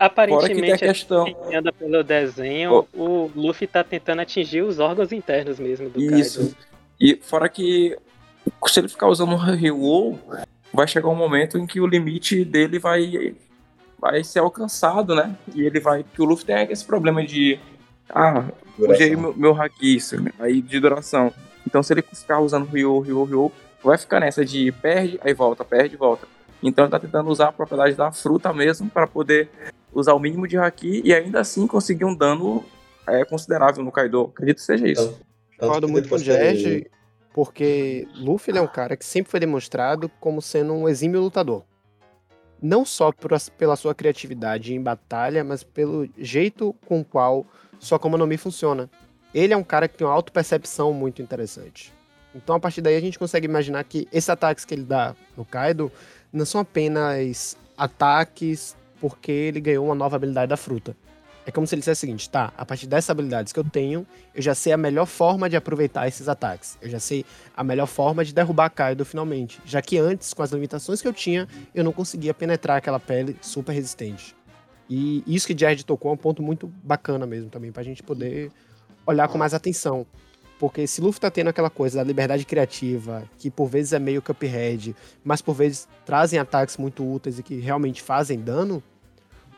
Speaker 2: Aparentemente, Fora questão... anda pelo desenho, oh. o Luffy tá tentando atingir os órgãos internos mesmo do Isso. Kaido.
Speaker 5: E fora que se ele ficar usando o Ryo, vai chegar um momento em que o limite dele vai vai ser alcançado, né? E ele vai. Porque o Luffy tem esse problema de. Ah, usei meu, meu haki, aí de duração. Então se ele ficar usando Ryo, Ryo, Ryo, vai ficar nessa de perde, aí volta, perde, volta. Então ele tá tentando usar a propriedade da fruta mesmo para poder usar o mínimo de haki e ainda assim conseguir um dano é, considerável no Kaido. Acredito que seja isso.
Speaker 3: Concordo muito com o Jerry, porque Luffy é um cara que sempre foi demonstrado como sendo um exímio lutador. Não só por, pela sua criatividade em batalha, mas pelo jeito com o qual sua Akuma no Mi funciona. Ele é um cara que tem uma auto-percepção muito interessante. Então, a partir daí, a gente consegue imaginar que esses ataques que ele dá no Kaido não são apenas ataques porque ele ganhou uma nova habilidade da fruta. É como se ele dissesse o seguinte, tá, a partir dessas habilidades que eu tenho, eu já sei a melhor forma de aproveitar esses ataques. Eu já sei a melhor forma de derrubar Kaido finalmente. Já que antes, com as limitações que eu tinha, eu não conseguia penetrar aquela pele super resistente. E isso que Jared tocou é um ponto muito bacana mesmo também, pra gente poder olhar com mais atenção. Porque se Luffy tá tendo aquela coisa da liberdade criativa, que por vezes é meio Cuphead, mas por vezes trazem ataques muito úteis e que realmente fazem dano,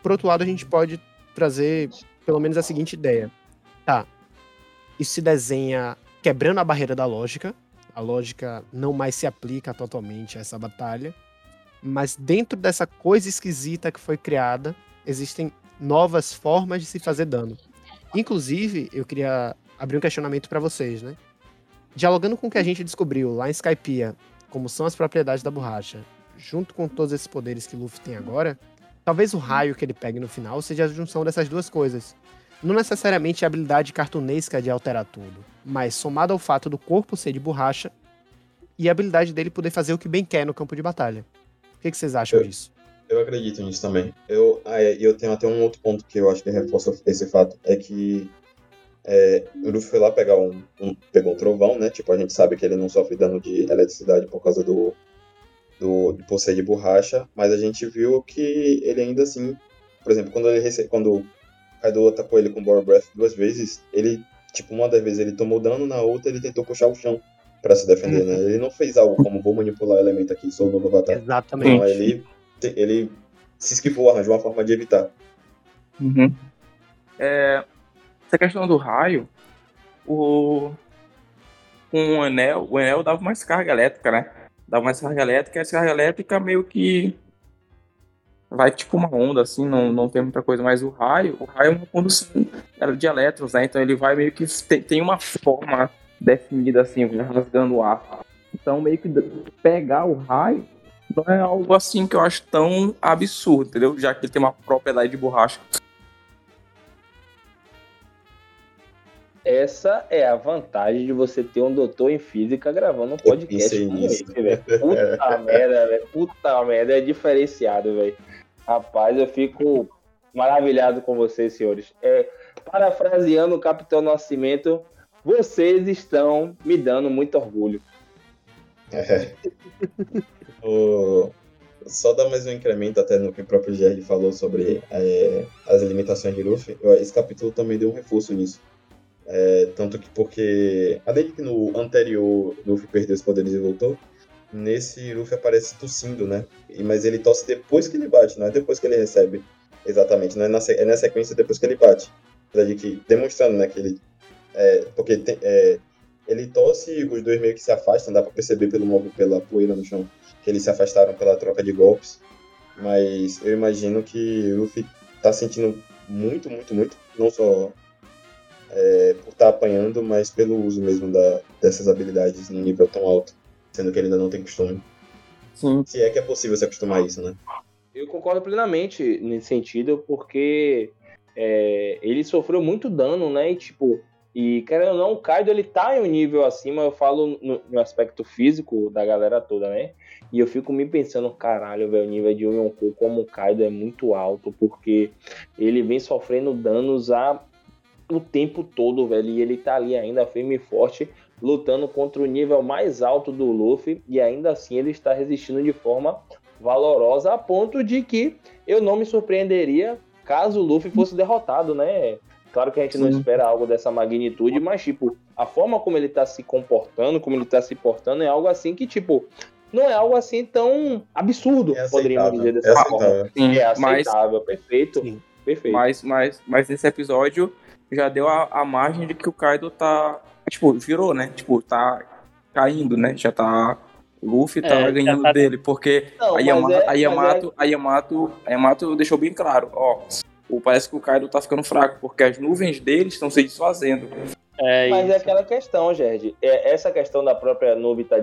Speaker 3: por outro lado a gente pode trazer pelo menos a seguinte ideia. Tá, isso se desenha quebrando a barreira da lógica, a lógica não mais se aplica totalmente a essa batalha, mas dentro dessa coisa esquisita que foi criada, existem novas formas de se fazer dano. Inclusive, eu queria abrir um questionamento para vocês, né? Dialogando com o que a gente descobriu lá em Skypiea, como são as propriedades da borracha, junto com todos esses poderes que Luffy tem agora, talvez o raio que ele pegue no final seja a junção dessas duas coisas. Não necessariamente a habilidade cartunesca de alterar tudo, mas somado ao fato do corpo ser de borracha e a habilidade dele poder fazer o que bem quer no campo de batalha. O que, que vocês acham
Speaker 4: eu,
Speaker 3: disso?
Speaker 4: Eu acredito nisso também. Eu, ah, é, eu tenho até um outro ponto que eu acho que reforça esse fato, é que é, o Luffy foi lá pegar um, um, pegou um trovão, né? Tipo, a gente sabe que ele não sofre dano de eletricidade por causa do, do, do de borracha, mas a gente viu que ele ainda assim, por exemplo, quando ele recebe, quando Kaido atacou ele com Bore Breath duas vezes, ele, tipo, uma das vezes ele tomou dano, na outra ele tentou puxar o chão para se defender, né? Ele não fez algo como vou manipular o elemento aqui, sou o novo avatar.
Speaker 3: Exatamente.
Speaker 4: Então, ele, ele se esquivou, arranjou uma forma de evitar.
Speaker 5: Uhum. É, essa questão do raio, o com o anel, o anel dava mais carga elétrica, né? Dava mais carga elétrica, essa carga elétrica meio que vai tipo uma onda, assim, não, não tem muita coisa, mas o raio, o raio é uma condução de elétrons, né? Então ele vai meio que tem, tem uma forma definida assim, rasgando o ar. Então meio que pegar o raio não é algo assim que eu acho tão absurdo, entendeu? Já que ele tem uma propriedade de borracha.
Speaker 1: Essa é a vantagem de você ter um doutor em física gravando um podcast com esse, velho. Puta merda, velho. Puta merda, é diferenciado, velho. Rapaz, eu fico maravilhado com vocês, senhores. É, parafraseando o Capitão Nascimento, vocês estão me dando muito orgulho.
Speaker 4: É. o... Só dar mais um incremento até no que o próprio Jerry falou sobre é, as limitações de Luffy. Esse capítulo também deu um reforço nisso. É, tanto que porque, além de que no anterior Luffy perdeu os poderes e voltou, nesse Luffy aparece tossindo, né? Mas ele tosse depois que ele bate, não é depois que ele recebe. Exatamente, não é na, é na sequência depois que ele bate. De que, demonstrando, né, que ele. É, porque tem, é, ele tosse e os dois meio que se afastam, dá pra perceber pelo móvel, pela poeira no chão, que eles se afastaram pela troca de golpes. Mas eu imagino que o Luffy tá sentindo muito, muito, muito, não só é, por estar tá apanhando, mas pelo uso mesmo da, dessas habilidades num nível tão alto sendo que ele ainda não tem costume. Sim. Se é que é possível se acostumar a isso, né?
Speaker 1: Eu concordo plenamente nesse sentido, porque é, ele sofreu muito dano, né? E, tipo, e querendo ou não, o Kaido ele tá em um nível acima, eu falo no, no aspecto físico da galera toda, né? E eu fico me pensando, caralho, velho, o nível de Yonkou como o Kaido é muito alto, porque ele vem sofrendo danos a o tempo todo, velho, e ele tá ali ainda firme e forte lutando contra o nível mais alto do Luffy e ainda assim ele está resistindo de forma valorosa a ponto de que eu não me surpreenderia caso o Luffy fosse derrotado, né? Claro que a gente Sim. não espera algo dessa magnitude, mas tipo, a forma como ele tá se comportando, como ele tá se portando é algo assim que tipo não é algo assim tão absurdo, é poderíamos dizer dessa é forma. Sim, é aceitável, mas, perfeito. Sim. Perfeito.
Speaker 5: Mas, mas, mas nesse episódio já deu a, a margem de que o Kaido tá tipo, virou, né? Tipo, tá caindo, né? Já tá. O Luffy tá é, ganhando tá... dele, porque não, a, Yamato, é, a, Yamato, é... a, Yamato, a Yamato deixou bem claro, ó. Parece que o Kaido tá ficando fraco, porque as nuvens dele estão se desfazendo.
Speaker 1: É Mas é isso. é aquela questão, Gerd. É, essa questão da própria nuvem tá,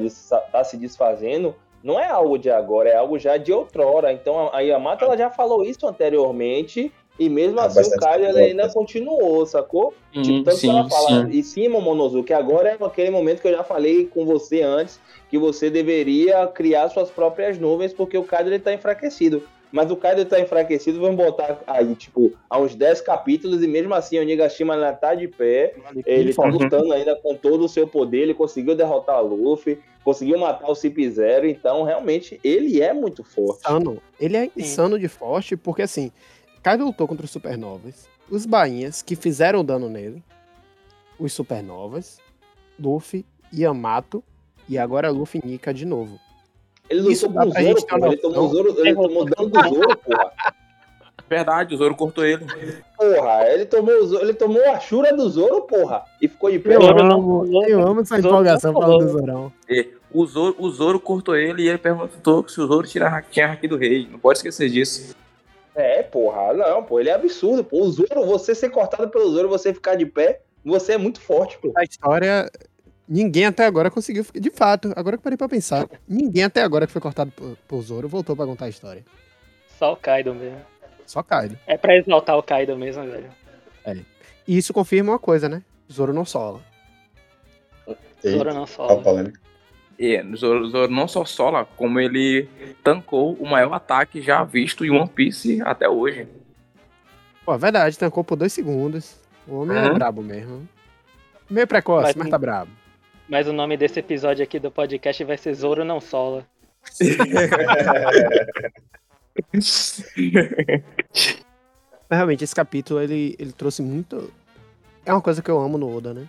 Speaker 1: tá se desfazendo não é algo de agora, é algo já de outrora. Então a Yamato ela já falou isso anteriormente e mesmo assim o Kaido ele ainda continuou, sacou? Hum, tipo, tanto sim, que ela fala, sim. e sim, Momonosuke, agora é aquele momento que eu já falei com você antes, que você deveria criar suas próprias nuvens, porque o Kaido ele tá enfraquecido. Mas o Kaido tá enfraquecido, vamos botar aí, tipo, há uns 10 capítulos, e mesmo assim o Nigashima ainda tá de pé, ele tá lutando ainda com todo o seu poder, ele conseguiu derrotar o Luffy, conseguiu matar o Cip-Zero, então realmente ele é muito forte.
Speaker 3: Insano. Ele é insano de forte, porque assim, Kaido lutou contra os supernovas, os bainhas que fizeram dano nele, os supernovas, Luffy, Yamato e agora Luffy e Nika de novo.
Speaker 1: Ele
Speaker 3: Isso
Speaker 1: lutou com o Zoro, porra. Ele tomou. Zoro, ele tomou dano do Zoro, porra.
Speaker 5: Verdade, o Zoro cortou ele.
Speaker 1: Porra, ele tomou, o Zoro- ele tomou a chura do Zoro, porra. E ficou de pé.
Speaker 3: Eu amo, eu amo essa empolgação falando do. Zorão.
Speaker 5: E O Zoro, o Zoro cortou ele e ele perguntou se o Zoro tira, tinha haki do rei. Não pode esquecer disso.
Speaker 1: É, porra, não, pô, ele é absurdo, pô. O Zoro, você ser cortado pelo Zoro, você ficar de pé, você é muito forte, pô.
Speaker 3: A história, ninguém até agora conseguiu. De fato, agora que eu parei pra pensar, ninguém até agora que foi cortado por, por Zoro voltou pra contar a história.
Speaker 2: Só o Kaido mesmo.
Speaker 3: Só Kaido.
Speaker 2: É pra exaltar o Kaido mesmo, velho.
Speaker 3: E isso confirma uma coisa, né? Zoro não sola.
Speaker 2: Zoro não
Speaker 4: Ó,
Speaker 2: sola.
Speaker 4: polêmica.
Speaker 5: E o Zoro, Zoro não só sola, como ele tancou o maior ataque já visto em One Piece até hoje.
Speaker 3: Pô, é verdade, tancou por dois segundos. O homem é
Speaker 5: Uhum.
Speaker 3: brabo mesmo. Meio precoce, mas
Speaker 2: ter-
Speaker 3: tá brabo.
Speaker 2: Mas o nome desse episódio aqui do podcast vai ser Zoro não sola.
Speaker 3: Mas realmente, esse capítulo, ele, ele trouxe muito. É uma coisa que eu amo no Oda, né?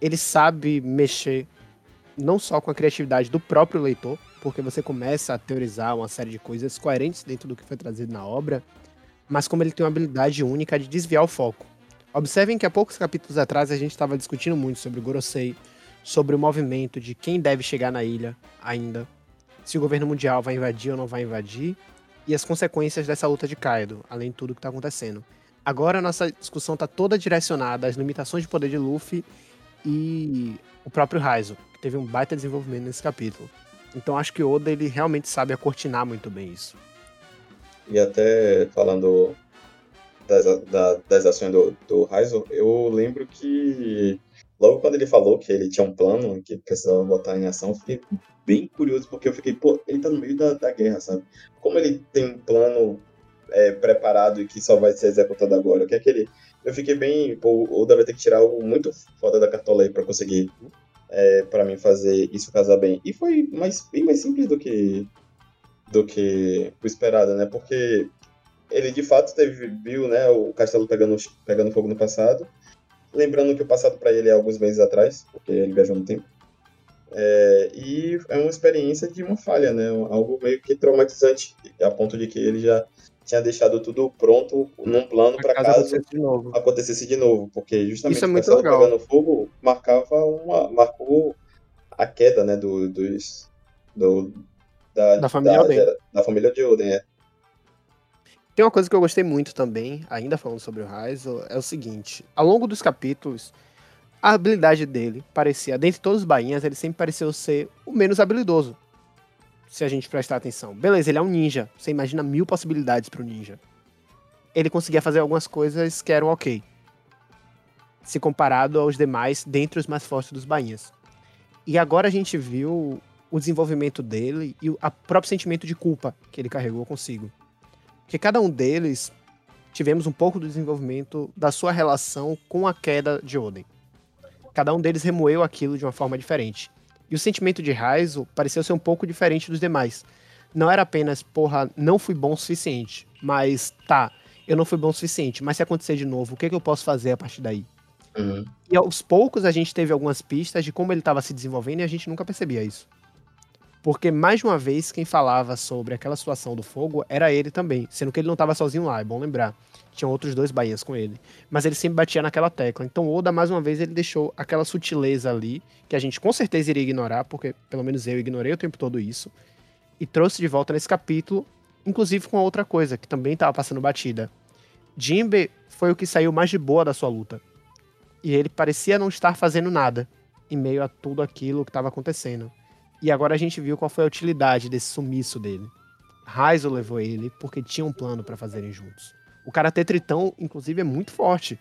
Speaker 3: Ele sabe mexer não só com a criatividade do próprio leitor, porque você começa a teorizar uma série de coisas coerentes dentro do que foi trazido na obra, mas como ele tem uma habilidade única de desviar o foco. Observem que há poucos capítulos atrás a gente estava discutindo muito sobre o Gorosei, sobre o movimento de quem deve chegar na ilha ainda, se o governo mundial vai invadir ou não vai invadir, e as consequências dessa luta de Kaido, além de tudo que está acontecendo. Agora a nossa discussão está toda direcionada às limitações de poder de Luffy e o próprio Raizo, que teve um baita desenvolvimento nesse capítulo. Então acho que Oda ele realmente sabe acortinar muito bem isso.
Speaker 4: E até falando das, da- das ações do, do Raizo, eu lembro que logo quando ele falou que ele tinha um plano que precisava botar em ação, eu fiquei bem curioso, porque eu fiquei, pô, ele tá no meio da, da guerra, sabe? Como ele tem um plano é, preparado e que só vai ser executado agora? O que é que ele. Eu fiquei bem. Pô, o Oda vai ter que tirar algo muito foda da cartola aí pra conseguir. É, para mim fazer isso casar bem. E foi mais, bem mais simples do que do que o esperado, né? Porque ele de fato teve, viu, né, o castelo pegando, pegando fogo no passado. Lembrando que o passado para ele é alguns meses atrás, porque ele viajou no tempo. É, e é uma experiência de uma falha, né? Algo meio que traumatizante, a ponto de que ele já tinha deixado tudo pronto num plano para
Speaker 3: Caso
Speaker 4: caso
Speaker 3: acontecesse de novo.
Speaker 4: acontecesse de novo, porque justamente
Speaker 3: Isso é
Speaker 4: o
Speaker 3: muito legal.
Speaker 4: pegando fogo marcava uma, marcou a queda, né, do, dos do, da,
Speaker 3: Da família Oden.
Speaker 4: gera- da família de Oden, é.
Speaker 3: Tem uma coisa que eu gostei muito também, ainda falando sobre o Raizo, é o seguinte: ao longo dos capítulos, a habilidade dele parecia, dentre todos os bainhas, ele sempre pareceu ser o menos habilidoso. Se a gente prestar atenção. Beleza, ele é um ninja. Você imagina mil possibilidades pro ninja. Ele conseguia fazer algumas coisas que eram ok. Se comparado aos demais, dentre os mais fortes dos bainhas. E agora a gente viu o desenvolvimento dele e o próprio sentimento de culpa que ele carregou consigo. Porque cada um deles tivemos um pouco do desenvolvimento da sua relação com a queda de Oden. Cada um deles remoeu aquilo de uma forma diferente. E o sentimento de Raizo pareceu ser um pouco diferente dos demais. Não era apenas, porra, não fui bom o suficiente, mas tá, eu não fui bom o suficiente, mas se acontecer de novo, o que, que eu posso fazer a partir daí?
Speaker 4: Uhum.
Speaker 3: E aos poucos a gente teve algumas pistas de como ele estava se desenvolvendo e a gente nunca percebia isso. Porque mais uma vez quem falava sobre aquela situação do fogo era ele também, sendo que ele não estava sozinho lá, é bom lembrar. Tinham outros dois bainhas com ele. Mas ele sempre batia naquela tecla. Então Oda, mais uma vez, ele deixou aquela sutileza ali, que a gente com certeza iria ignorar, porque pelo menos eu ignorei o tempo todo isso, e trouxe de volta nesse capítulo, inclusive com outra coisa, que também estava passando batida. Jinbe foi o que saiu mais de boa da sua luta. E ele parecia não estar fazendo nada em meio a tudo aquilo que estava acontecendo. E agora a gente viu qual foi a utilidade desse sumiço dele. Raizo levou ele porque tinha um plano para fazerem juntos. O Karate Tritão, inclusive, é muito forte,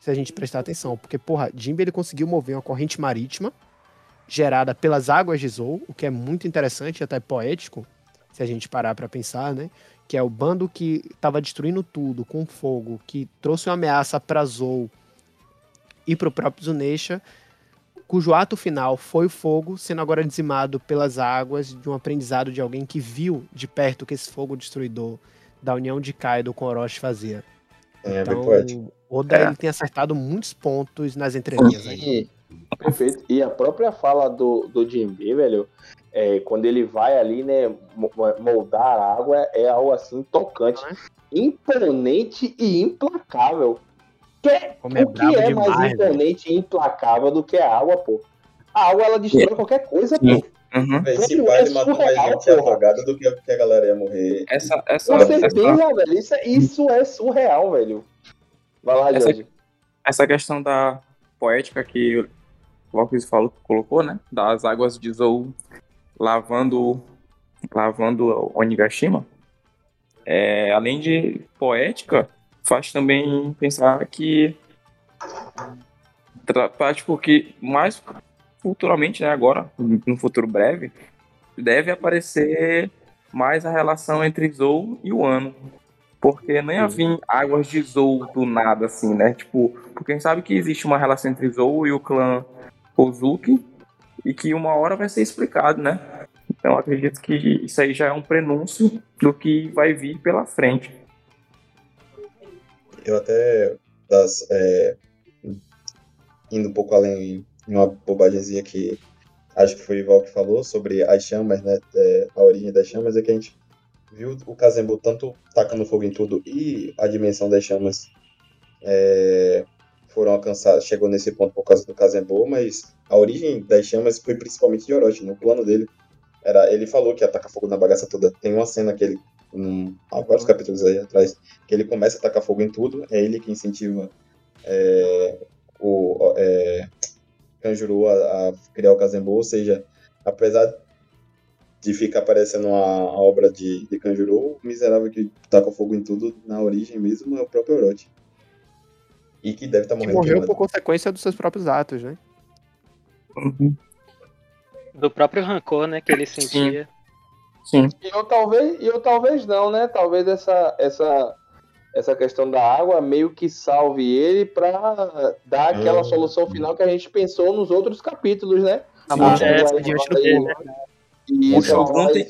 Speaker 3: se a gente prestar atenção. Porque, porra, Jinbe ele conseguiu mover uma corrente marítima gerada pelas águas de Zou, o que é muito interessante e até poético, se a gente parar para pensar, né? Que é o bando que estava destruindo tudo com fogo, que trouxe uma ameaça para Zou e para o próprio Zunesha, cujo ato final foi o fogo, sendo agora dizimado pelas águas de um aprendizado de alguém que viu de perto que esse fogo destruidor da união de Kaido com Orochi fazia.
Speaker 4: É, bem
Speaker 3: Então,
Speaker 4: poético.
Speaker 3: Oda
Speaker 5: É.
Speaker 3: ele tem acertado muitos pontos nas entrelinhas aí.
Speaker 1: E, Perfeito. E a própria fala do, do Jinbe, velho, é, quando ele vai ali, né, moldar a água, é algo assim tocante, imponente e implacável. Que, é, o é que é demais, mais imponente né? e implacável do que a água, pô? A água, ela destrói é. qualquer coisa, pô.
Speaker 4: Uhum. Esse pai é matou mais gente afogada do que a galera ia morrer.
Speaker 5: Essa, essa,
Speaker 1: Com certeza, essa... velho. Isso, é, isso é surreal, velho. Vai lá, essa, Jorge.
Speaker 5: Essa questão da poética que o Locke falou, colocou, né? Das águas de Zou lavando, lavando Onigashima. É, além de poética, faz também pensar que tipo que mais futuramente, né, agora, no futuro breve, deve aparecer mais a relação entre Zou e o Ano. Porque nem havia águas de Zou do nada, assim, né? Tipo, porque a gente sabe que existe uma relação entre Zou e o clã Kozuki e que uma hora vai ser explicado, né? Então acredito que isso aí já é um prenúncio do que vai vir pela frente.
Speaker 4: Eu até, das, é, indo um pouco além uma bobagemzinha que acho que foi o Ival que falou sobre as chamas, né? É, a origem das chamas é que a gente viu o Kazembu tanto tacando fogo em tudo e a dimensão das chamas é, foram alcançadas, chegou nesse ponto por causa do Kazembu, mas a origem das chamas foi principalmente de Orochi, no plano dele. Era, ele falou que ia tacar fogo na bagaça toda. Tem uma cena que ele, um, há vários capítulos aí atrás, que ele começa a tacar fogo em tudo, é ele que incentiva é, o, é, Kanjuro a, a criar o Kazembo, ou seja, apesar de ficar parecendo uma obra de, de Kanjuro, o miserável que taca fogo em tudo, na origem mesmo, é o próprio Orochi. E que deve estar tá morrendo.
Speaker 3: Que morreu por consequência dos seus próprios atos, né?
Speaker 2: Uhum. Do próprio rancor, né, que ele sentia.
Speaker 1: Sim. Sim. E eu talvez, eu talvez não, né? Talvez essa, essa essa questão da água meio que salve ele para dar aquela hum. solução final que a gente pensou nos outros capítulos, né?
Speaker 2: A morte é, do dele, né?
Speaker 5: E o Shogun tem,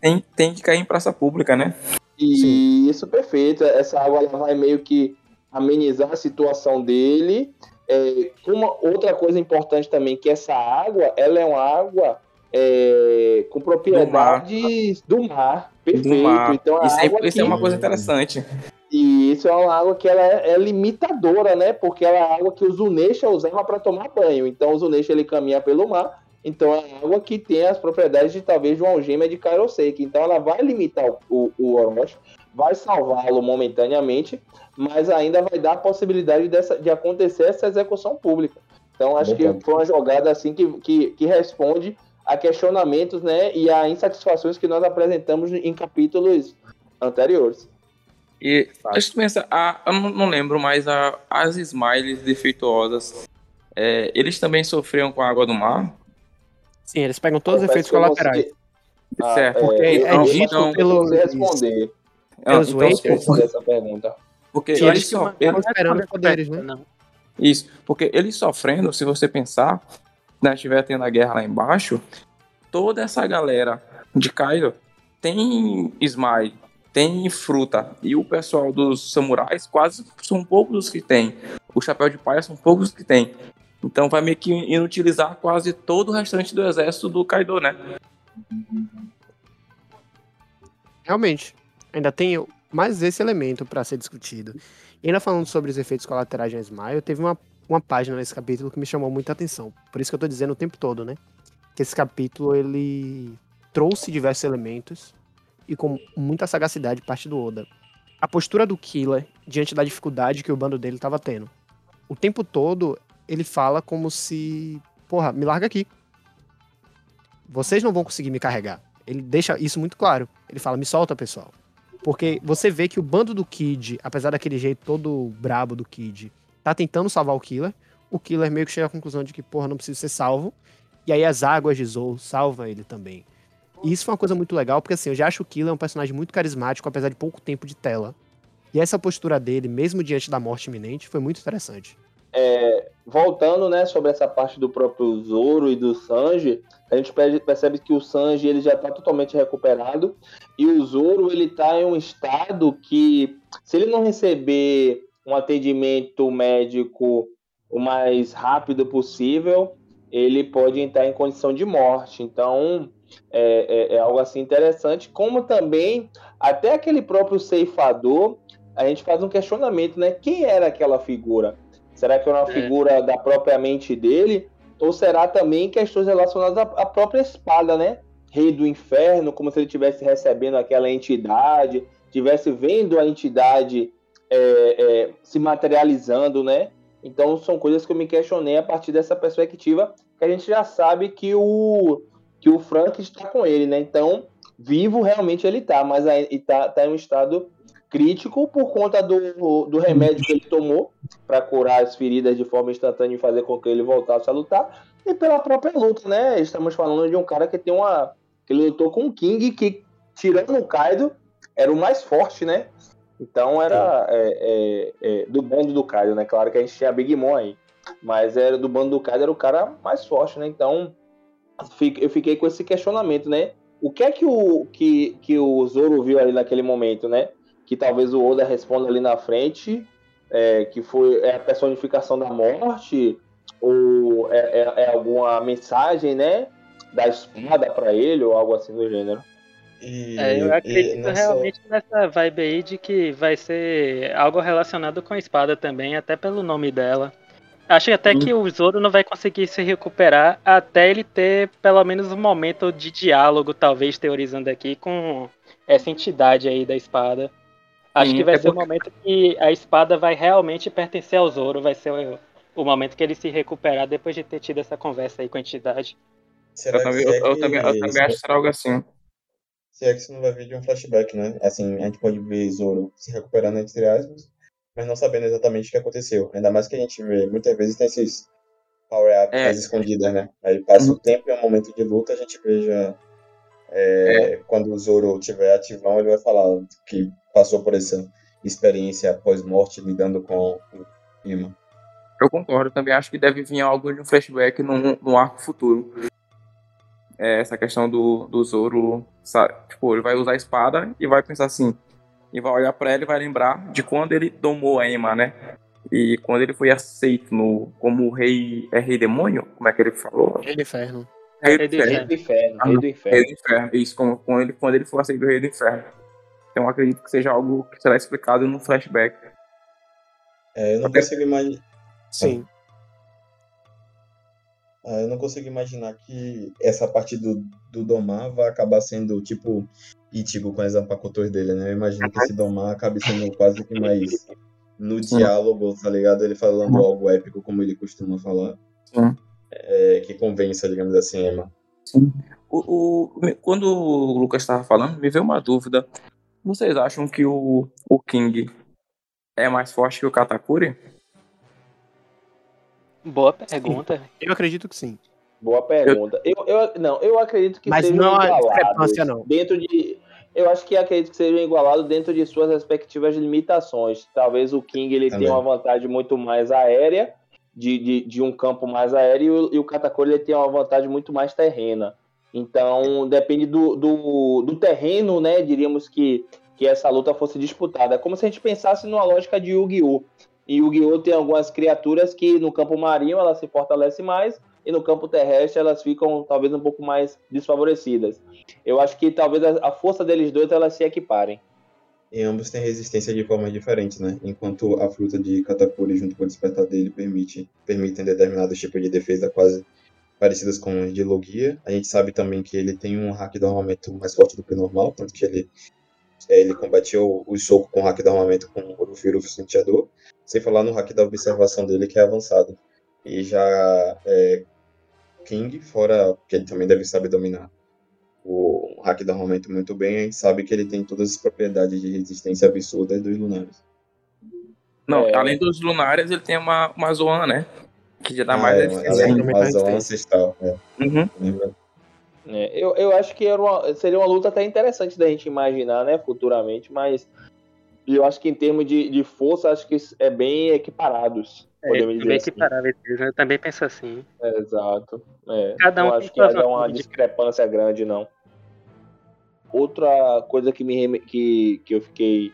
Speaker 5: tem, tem, que cair em praça pública, né?
Speaker 1: E isso, perfeito. Essa água ela vai meio que amenizar a situação dele. É, uma outra coisa importante também, que essa água, ela é uma água é, com propriedades do mar. Do mar. Perfeito. Do mar.
Speaker 5: Então, isso, é, isso é uma coisa interessante.
Speaker 1: E isso é uma água que ela é, é limitadora, né? Porque ela é água que o Zunesha usava para tomar banho. Então o Zunesha ele caminha pelo mar. Então é água que tem as propriedades de talvez de uma algema de Kairoseki. Então ela vai limitar o, o Orochi, vai salvá-lo momentaneamente, mas ainda vai dar a possibilidade dessa, de acontecer essa execução pública. Então acho que foi uma jogada assim que, que, que responde a questionamentos né, e a insatisfações que nós apresentamos em capítulos anteriores.
Speaker 5: E a gente pensa, a, eu não, lembro, mas a, as smiles defeituosas, é, eles também sofriam com a água do mar?
Speaker 3: Sim, eles pegam todos os efeitos colaterais.
Speaker 5: Ah, certo.
Speaker 3: Porque é, é dito então, pelo...
Speaker 1: responder.
Speaker 3: Pelos então,
Speaker 1: responder essa pergunta.
Speaker 5: Porque Sim, eles estão esperando poderes, né? Não. Isso, porque eles sofrendo, se você pensar, né, estiver tendo a guerra lá embaixo, toda essa galera de Cairo tem Smile, tem fruta. E o pessoal dos samurais quase são poucos os que tem. O chapéu de palha são poucos os que tem. Então vai meio que inutilizar quase todo o restante do exército do Kaido, né?
Speaker 3: Realmente. Ainda tem mais esse elemento para ser discutido. E ainda falando sobre os efeitos colaterais de Smile, teve uma, uma página nesse capítulo que me chamou muita atenção. Por isso que eu tô dizendo o tempo todo, né? Que esse capítulo ele trouxe diversos elementos e com muita sagacidade parte do Oda. A postura do Killer diante da dificuldade que o bando dele estava tendo. O tempo todo ele fala como se, porra, me larga aqui. Vocês não vão conseguir me carregar. Ele deixa isso muito claro. Ele fala, me solta, pessoal. Porque você vê que o bando do Kid, apesar daquele jeito todo brabo do Kid, tá tentando salvar o Killer. O Killer meio que chega à conclusão de que, porra, não precisa ser salvo. E aí as águas de Zou salvam ele também. E isso foi uma coisa muito legal, porque assim, eu já acho o Killer um personagem muito carismático, apesar de pouco tempo de tela. E essa postura dele, mesmo diante da morte iminente, foi muito interessante.
Speaker 1: É, voltando, né, sobre essa parte do próprio Zoro e do Sanji, a gente percebe que o Sanji ele já está totalmente recuperado e o Zoro ele está em um estado que, se ele não receber um atendimento médico o mais rápido possível, ele pode entrar em condição de morte. Então, é, é, é, algo assim interessante. Como também, até aquele próprio ceifador, a gente faz um questionamento, né? Quem era aquela figura? Será que era uma é. figura da própria mente dele? Ou será também questões relacionadas à, à própria espada, né? Rei do inferno, como se ele estivesse recebendo aquela entidade, estivesse vendo a entidade é, é, se materializando, né? Então são coisas que eu me questionei a partir dessa perspectiva que a gente já sabe que o que o Frank está com ele, né? Então vivo realmente ele está, mas está tá em um estado crítico por conta do, do remédio que ele tomou para curar as feridas de forma instantânea e fazer com que ele voltasse a lutar e pela própria luta, né? Estamos falando de um cara que tem uma que lutou com o King que tirando o Kaido era o mais forte, né? Então era é, é, é, do bando do Kaido, né? Claro que a gente tinha Big Mom aí. Mas era do bando do Kaido, era o cara mais forte, né? Então eu fiquei com esse questionamento, né? O que é que o, que, que o Zoro viu ali naquele momento, né? Que talvez o Oda responda ali na frente, é, que foi é a personificação da morte, ou é, é, é alguma mensagem, né? Da espada para ele, ou algo assim do gênero.
Speaker 2: E, é, eu acredito nessa... realmente nessa vibe aí de que vai ser algo relacionado com a espada também, até pelo nome dela. Acho até hum. que o Zoro não vai conseguir se recuperar até ele ter pelo menos um momento de diálogo, talvez teorizando aqui, com essa entidade aí da espada. Acho Sim, que vai é ser o porque... momento que a espada vai realmente pertencer ao Zoro, vai ser o, o momento que ele se recuperar depois de ter tido essa conversa aí com a entidade.
Speaker 5: eu, também, eu, eu, também, eu também acho que será algo assim.
Speaker 4: Se é que isso não vai vir de um flashback, né? Assim, a gente pode ver Zoro se recuperando, entre aspas, mas não sabendo exatamente o que aconteceu. Ainda mais que a gente vê, muitas vezes tem esses power-ups é. escondidas, né? Aí passa uhum. o tempo e é um momento de luta, a gente veja. É, é. Quando o Zoro estiver ativão, ele vai falar que passou por essa experiência pós-morte lidando com o clima.
Speaker 5: Eu concordo, também acho que deve vir algo de um flashback no, no arco futuro é, essa questão do, do Zoro, sabe? tipo, ele vai usar a espada e vai pensar assim, e vai olhar para ela e vai lembrar de quando ele domou a Emma, né? E quando ele foi aceito no, como rei, é rei demônio? Como é que ele falou?
Speaker 2: Rei do inferno.
Speaker 5: Rei do inferno. Rei do inferno. Ah, rei do inferno. Rei do inferno. Isso, como, quando, ele, quando ele for aceito do rei do inferno. Então acredito que seja algo que será explicado no flashback.
Speaker 4: É, eu não consigo imaginar.
Speaker 3: Sim.
Speaker 4: Ah, eu não consigo imaginar que essa parte do, do domar vai acabar sendo tipo Ichigo com as ampacotos dele, né? Eu imagino que esse domar acabe sendo quase que mais no diálogo, tá ligado? Ele falando algo épico como ele costuma falar. É, que convença, digamos assim, Emma.
Speaker 5: Sim. O, o, quando o Lucas estava falando, me veio uma dúvida. Vocês acham que o, o King é mais forte que o Katakuri?
Speaker 2: Boa pergunta.
Speaker 3: Eu acredito que sim.
Speaker 1: Boa pergunta. Eu, eu, não, eu acredito que
Speaker 3: Mas sejam não igualados não.
Speaker 1: dentro de. Eu acho que acredito que sejam igualados dentro de suas respectivas limitações. Talvez o King ele tenha uma vantagem muito mais aérea, de, de, de um campo mais aéreo, e o, o Katakuri ele tem uma vantagem muito mais terrena. Então, depende do, do, do terreno, né? Diríamos que, que essa luta fosse disputada. É como se a gente pensasse numa lógica de Yu-Gi-Oh! E o Yu-Gi-Oh! tem algumas criaturas que no campo marinho elas se fortalecem mais e no campo terrestre elas ficam talvez um pouco mais desfavorecidas. Eu acho que talvez a força deles dois elas se equiparem.
Speaker 4: E ambos têm resistência de formas diferentes, né? Enquanto a fruta de Katakuri junto com o despertar dele permite, permitem determinados tipos de defesa quase parecidas com os de Logia. A gente sabe também que ele tem um hack do armamento mais forte do que o normal, tanto que ele, ele combateu o soco com o hack do armamento com o Rufiro Senteador. Sem falar no hack da observação dele, que é avançado. E já é, King, fora que ele também deve saber dominar o hack do armamento muito bem, a gente sabe que ele tem todas as propriedades de resistência absurdas dos lunares.
Speaker 5: Não, é... além dos lunares, ele tem uma, uma Zoan, né? Que já dá ah, mais
Speaker 4: é, além uma Zoan ancestral. É.
Speaker 5: Uhum.
Speaker 1: É, eu, eu acho que uma, seria uma luta até interessante da gente imaginar, né, futuramente, mas eu acho que em termos de, de força, acho que é bem equiparados.
Speaker 2: É, podemos dizer bem assim. equiparável, eu também penso assim.
Speaker 1: É, exato. É,
Speaker 2: Cada um
Speaker 1: não acho que há uma discrepância grande, não. Outra coisa que, me, que, que eu fiquei.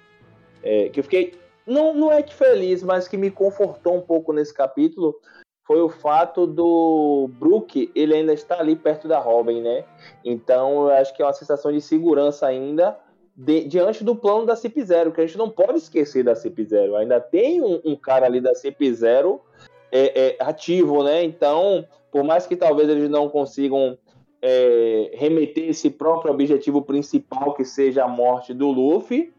Speaker 1: É, que eu fiquei. Não, não é que feliz, mas que me confortou um pouco nesse capítulo foi o fato do Brook, ele ainda está ali perto da Robin, né? Então eu acho que é uma sensação de segurança ainda de, diante do plano da Cip Zero, que a gente não pode esquecer da Cip Zero. Ainda tem um, um cara ali da Cip Zero é, é, ativo, né? Então, por mais que talvez eles não consigam é, remeter esse próprio objetivo principal, que seja a morte do Luffy,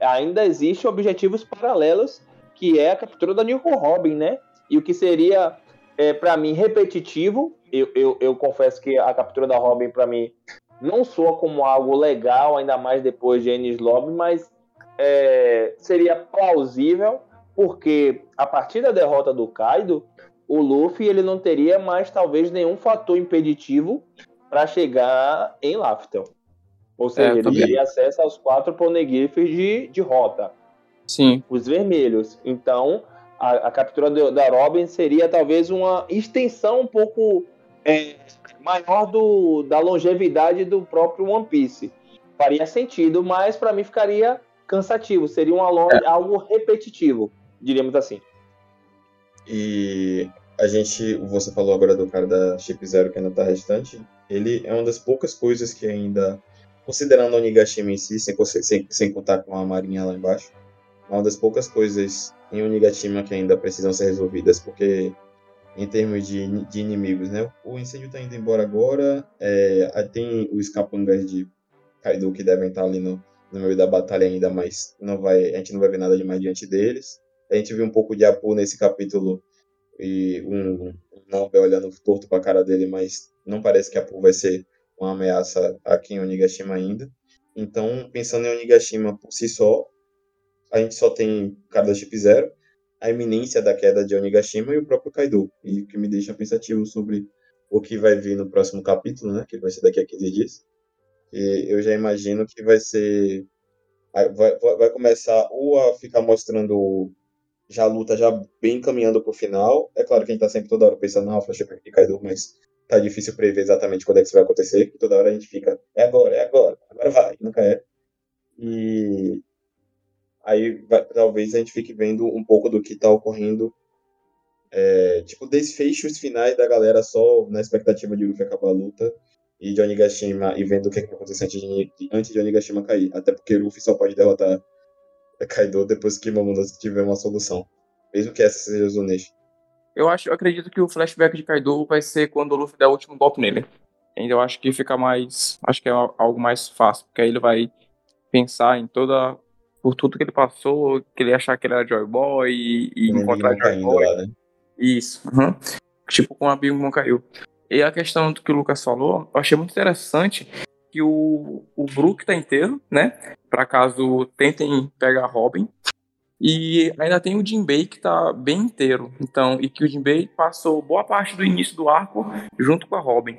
Speaker 1: ainda existem objetivos paralelos, que é a captura da Nico Robin, né? E o que seria é, para mim, repetitivo. Eu, eu, eu, confesso que a captura da Robin, para mim, não soa como algo legal, ainda mais depois de Ennis Lobby, mas é, seria plausível, porque a partir da derrota do Kaido, o Luffy ele não teria mais, talvez, nenhum fator impeditivo para chegar em Laftel. Ou seja, é, ele teria acesso aos quatro poneglyphs de, de rota.
Speaker 5: Sim.
Speaker 1: Os vermelhos. Então, a, a captura do, da Robin seria talvez uma extensão um pouco é, maior do, da longevidade do próprio One Piece. Faria sentido, mas para mim ficaria cansativo, seria uma longa, é. algo repetitivo, diríamos assim.
Speaker 4: E a gente, você falou agora do cara da Chip Zero que ainda tá restante, ele é uma das poucas coisas que ainda, considerando o Onigashima em si, sem, sem, sem contar com a marinha lá embaixo, é uma das poucas coisas em Onigashima que ainda precisam ser resolvidas, porque em termos de, de inimigos, né? O incêndio está indo embora agora, é, tem os capangas de Kaido que devem estar ali no, no meio da batalha ainda, mas não vai, a gente não vai ver nada de mais diante deles. A gente viu um pouco de Apu nesse capítulo e um, um Nobe olhando torto para a cara dele, mas não parece que Apu vai ser uma ameaça aqui em Onigashima ainda. Então, pensando em Onigashima por si só, a gente só tem cara da Chip Zero, a iminência da queda de Onigashima e o próprio Kaido. E o que me deixa pensativo sobre o que vai vir no próximo capítulo, né? Que vai ser daqui a 15 dias. E eu já imagino que vai ser. Vai, vai começar ou a ficar mostrando já a luta já bem caminhando pro final. É claro que a gente tá sempre toda hora pensando, não, flashback de Kaido, mas tá difícil prever exatamente quando é que isso vai acontecer. Toda hora a gente fica, é agora, é agora, agora vai, nunca é. E aí vai, talvez a gente fique vendo um pouco do que está ocorrendo, é, tipo, desfechos finais da galera só na expectativa de Luffy acabar a luta e de Onigashima e vendo o que, é que vai acontecer antes de, antes de Onigashima cair. Até porque Luffy só pode derrotar Kaido depois que Momonosuke tiver uma solução. Mesmo que essa seja o Zuneshi.
Speaker 5: Eu acho, eu acredito que o flashback de Kaido vai ser quando o Luffy der o último golpe nele. Ainda eu acho que fica mais. Acho que é algo mais fácil, porque aí ele vai pensar em toda por tudo que ele passou, que ele achar que ele era Joy Boy e, e encontrar Joy Boy. Lá, né? Isso. Uhum. Tipo, com a Big Mom caiu. E a questão do que o Lucas falou, eu achei muito interessante que o, o Brook tá inteiro, né? Pra caso tentem pegar Robin. E ainda tem o Jinbei que tá bem inteiro. Então, e que o Jinbei passou boa parte do início do arco junto com a Robin.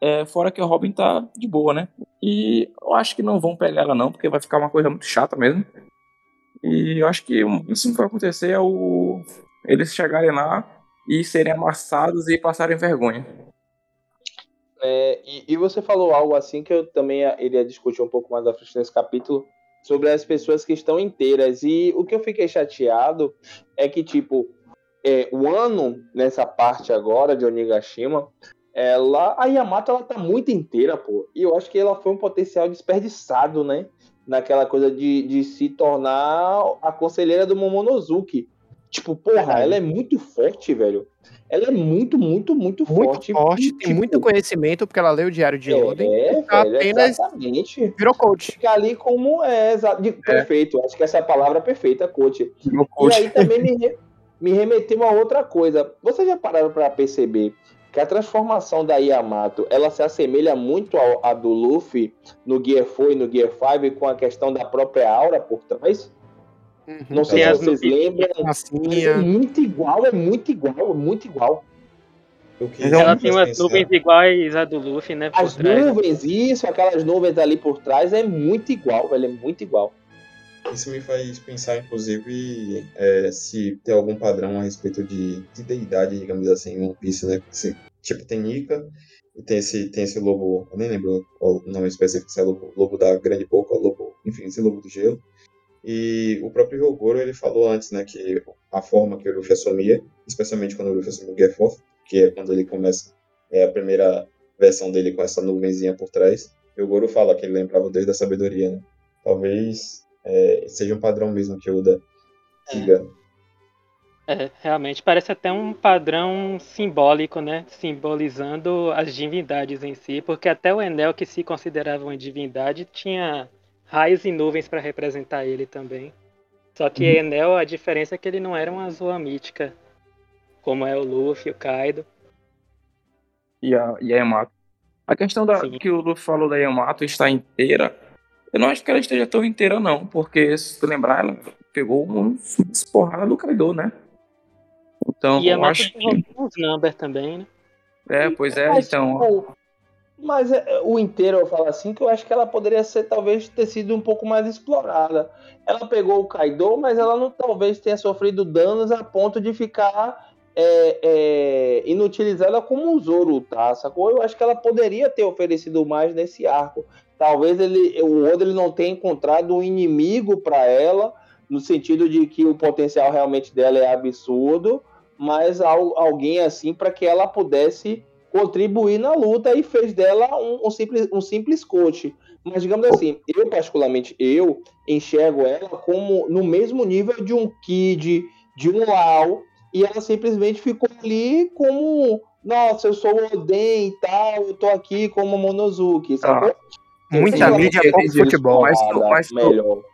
Speaker 5: É, fora que o Robin tá de boa, né? E eu acho que não vão pegar ela não, porque vai ficar uma coisa muito chata mesmo. E eu acho que isso que vai acontecer é o eles chegarem lá e serem amassados e passarem vergonha.
Speaker 1: É, e, e, você falou algo assim que eu também iria discutir um pouco mais à frente nesse capítulo sobre as pessoas que estão inteiras. E o que eu fiquei chateado é que, tipo, é, o ano nessa parte agora de Onigashima ela a Yamato ela tá muito inteira, pô. E eu acho que ela foi um potencial desperdiçado, né? Naquela coisa de, de se tornar a conselheira do Momonosuke. Tipo, porra, ela é muito forte, velho. Ela é muito, muito, muito, muito forte.
Speaker 3: forte tem tipo, muito conhecimento, porque ela leu o Diário de é, Oden.
Speaker 1: É, apenas exatamente.
Speaker 3: virou coach.
Speaker 1: Fica ali como é, é. perfeito. Acho que essa é a palavra perfeita, coach. coach. E aí também me, me remeteu a outra coisa. Vocês já pararam para perceber que a transformação da Yamato ela se assemelha muito ao, à do Luffy no Gear 4 e no Gear 5 com a questão da própria aura por trás. Uhum. Não sei se vocês lembram. É muito igual, é muito igual, é muito igual.
Speaker 2: Ela tem umas nuvens iguais à do Luffy, né?
Speaker 1: As trás. nuvens, isso, aquelas nuvens ali por trás é muito igual, velho, é muito igual.
Speaker 4: Isso me faz pensar, inclusive, é, se tem algum padrão a respeito de, de deidade, digamos assim, em One Piece, né? Se, tipo, tem Nika e tem esse, tem esse lobo, eu nem lembro o nome específico, se é lobo, lobo da grande boca, lobo, enfim, esse lobo do gelo. E o próprio Rogoro, ele falou antes, né, que a forma que o Luffy assumia, especialmente quando o Luffy assumiu o Gear que é quando ele começa, é a primeira versão dele com essa nuvenzinha por trás. O Goro fala que ele lembrava o Deus da Sabedoria, né? Talvez é, seja um padrão mesmo que o Oda siga.
Speaker 2: É, realmente parece até um padrão simbólico, né? Simbolizando as divindades em si, porque até o Enel, que se considerava uma divindade, tinha raios e nuvens para representar ele também. Só que uhum. Enel, a diferença é que ele não era uma zoa mítica, como é o Luffy, o Kaido.
Speaker 5: E a, e a Yamato. A questão da, que o Luffy falou da Yamato está inteira, eu não acho que ela esteja tão inteira, não, porque se tu lembrar, ela pegou um porrada do Kaido, né? Então,
Speaker 2: e
Speaker 5: eu acho
Speaker 2: que. uns number também, né?
Speaker 5: É, pois é,
Speaker 1: mas,
Speaker 5: então.
Speaker 1: Tipo, mas é, o inteiro eu falo assim que eu acho que ela poderia ser talvez ter sido um pouco mais explorada. Ela pegou o Kaido, mas ela não talvez tenha sofrido danos a ponto de ficar é, é, inutilizada como um Zoro, tá? Sacou? Eu acho que ela poderia ter oferecido mais nesse arco. Talvez ele, o Oda ele não tenha encontrado um inimigo para ela, no sentido de que o potencial realmente dela é absurdo, mas alguém assim para que ela pudesse contribuir na luta e fez dela um, um, simples, um simples coach. Mas digamos assim, eu particularmente eu enxergo ela como no mesmo nível de um Kid, de um Lau, e ela simplesmente ficou ali como, nossa, eu sou o Oden e tal, eu tô aqui como Monozuki, sabe?
Speaker 3: Ah, muita mídia é pouco futebol.
Speaker 5: Mas, tu, mas, tu,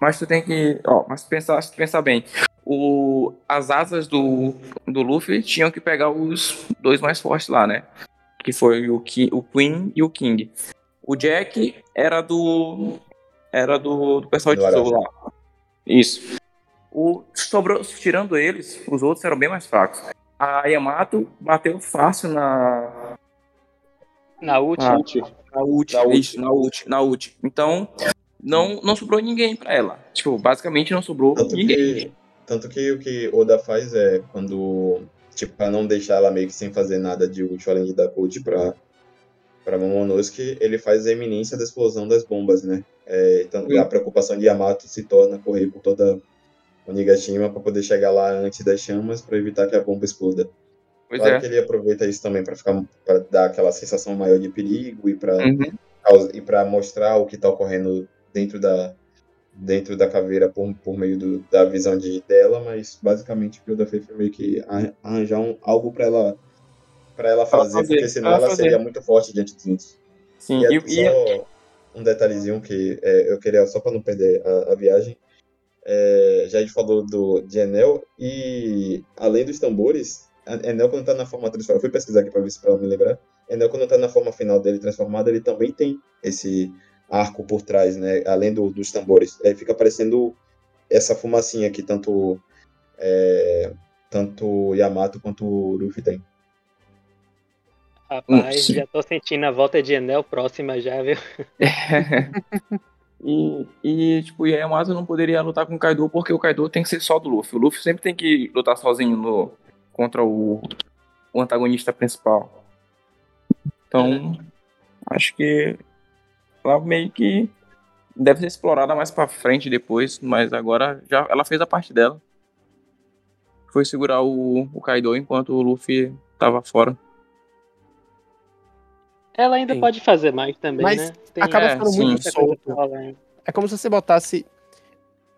Speaker 5: mas tu tem que, ó, mas pensa, pensa bem o, as asas do, do Luffy tinham que pegar os dois mais fortes lá, né? Que foi o, Ki, o Queen e o King. O Jack era do. Era do, do pessoal de Tesouro lá. Isso. O, sobrou, tirando eles, os outros eram bem mais fracos. A Yamato bateu fácil na.
Speaker 2: Na ult. Na,
Speaker 5: na ult, na ult. Isso, na ult, na ult. Então, não, não sobrou ninguém pra ela. Tipo, basicamente não sobrou Tanto ninguém.
Speaker 4: Que tanto que o que Oda faz é quando, tipo, pra não deixar ela meio que sem fazer nada de útil além de dar coach pra, pra Momonosuke, ele faz a eminência da explosão das bombas, né? É, então, a preocupação de Yamato se torna correr por toda o Nigashima para poder chegar lá antes das chamas para evitar que a bomba exploda. Pois claro é. que ele aproveita isso também para ficar para dar aquela sensação maior de perigo e para uhum. e para mostrar o que está ocorrendo dentro da dentro da caveira por, por meio do, da visão de dela, mas basicamente o que o da foi meio que arranjar um, algo para ela para ela fazer, fazer, porque senão ela seria muito forte diante disso.
Speaker 5: Sim,
Speaker 4: e, e só um detalhezinho que é, eu queria só para não perder a, a viagem. É, já a gente falou do de Enel e além dos tambores, Enel quando tá na forma transformada, eu fui pesquisar aqui para ver se para me lembrar. Enel quando tá na forma final dele transformado, ele também tem esse arco por trás, né? Além do, dos tambores. Aí fica parecendo essa fumacinha que tanto é, tanto Yamato quanto o Luffy tem.
Speaker 2: Rapaz, hum, já tô sentindo a volta de Enel próxima já, viu?
Speaker 5: e, e, tipo, Yamato não poderia lutar com o Kaido porque o Kaido tem que ser só do Luffy. O Luffy sempre tem que lutar sozinho no, contra o, o antagonista principal. Então, é. acho que ela meio que deve ser explorada mais para frente depois, mas agora já ela fez a parte dela. Foi segurar o, o Kaido enquanto o Luffy tava fora.
Speaker 2: Ela ainda sim. pode fazer mais também,
Speaker 3: mas
Speaker 2: né?
Speaker 3: Tem acaba é, ficando muito solto. É como se você botasse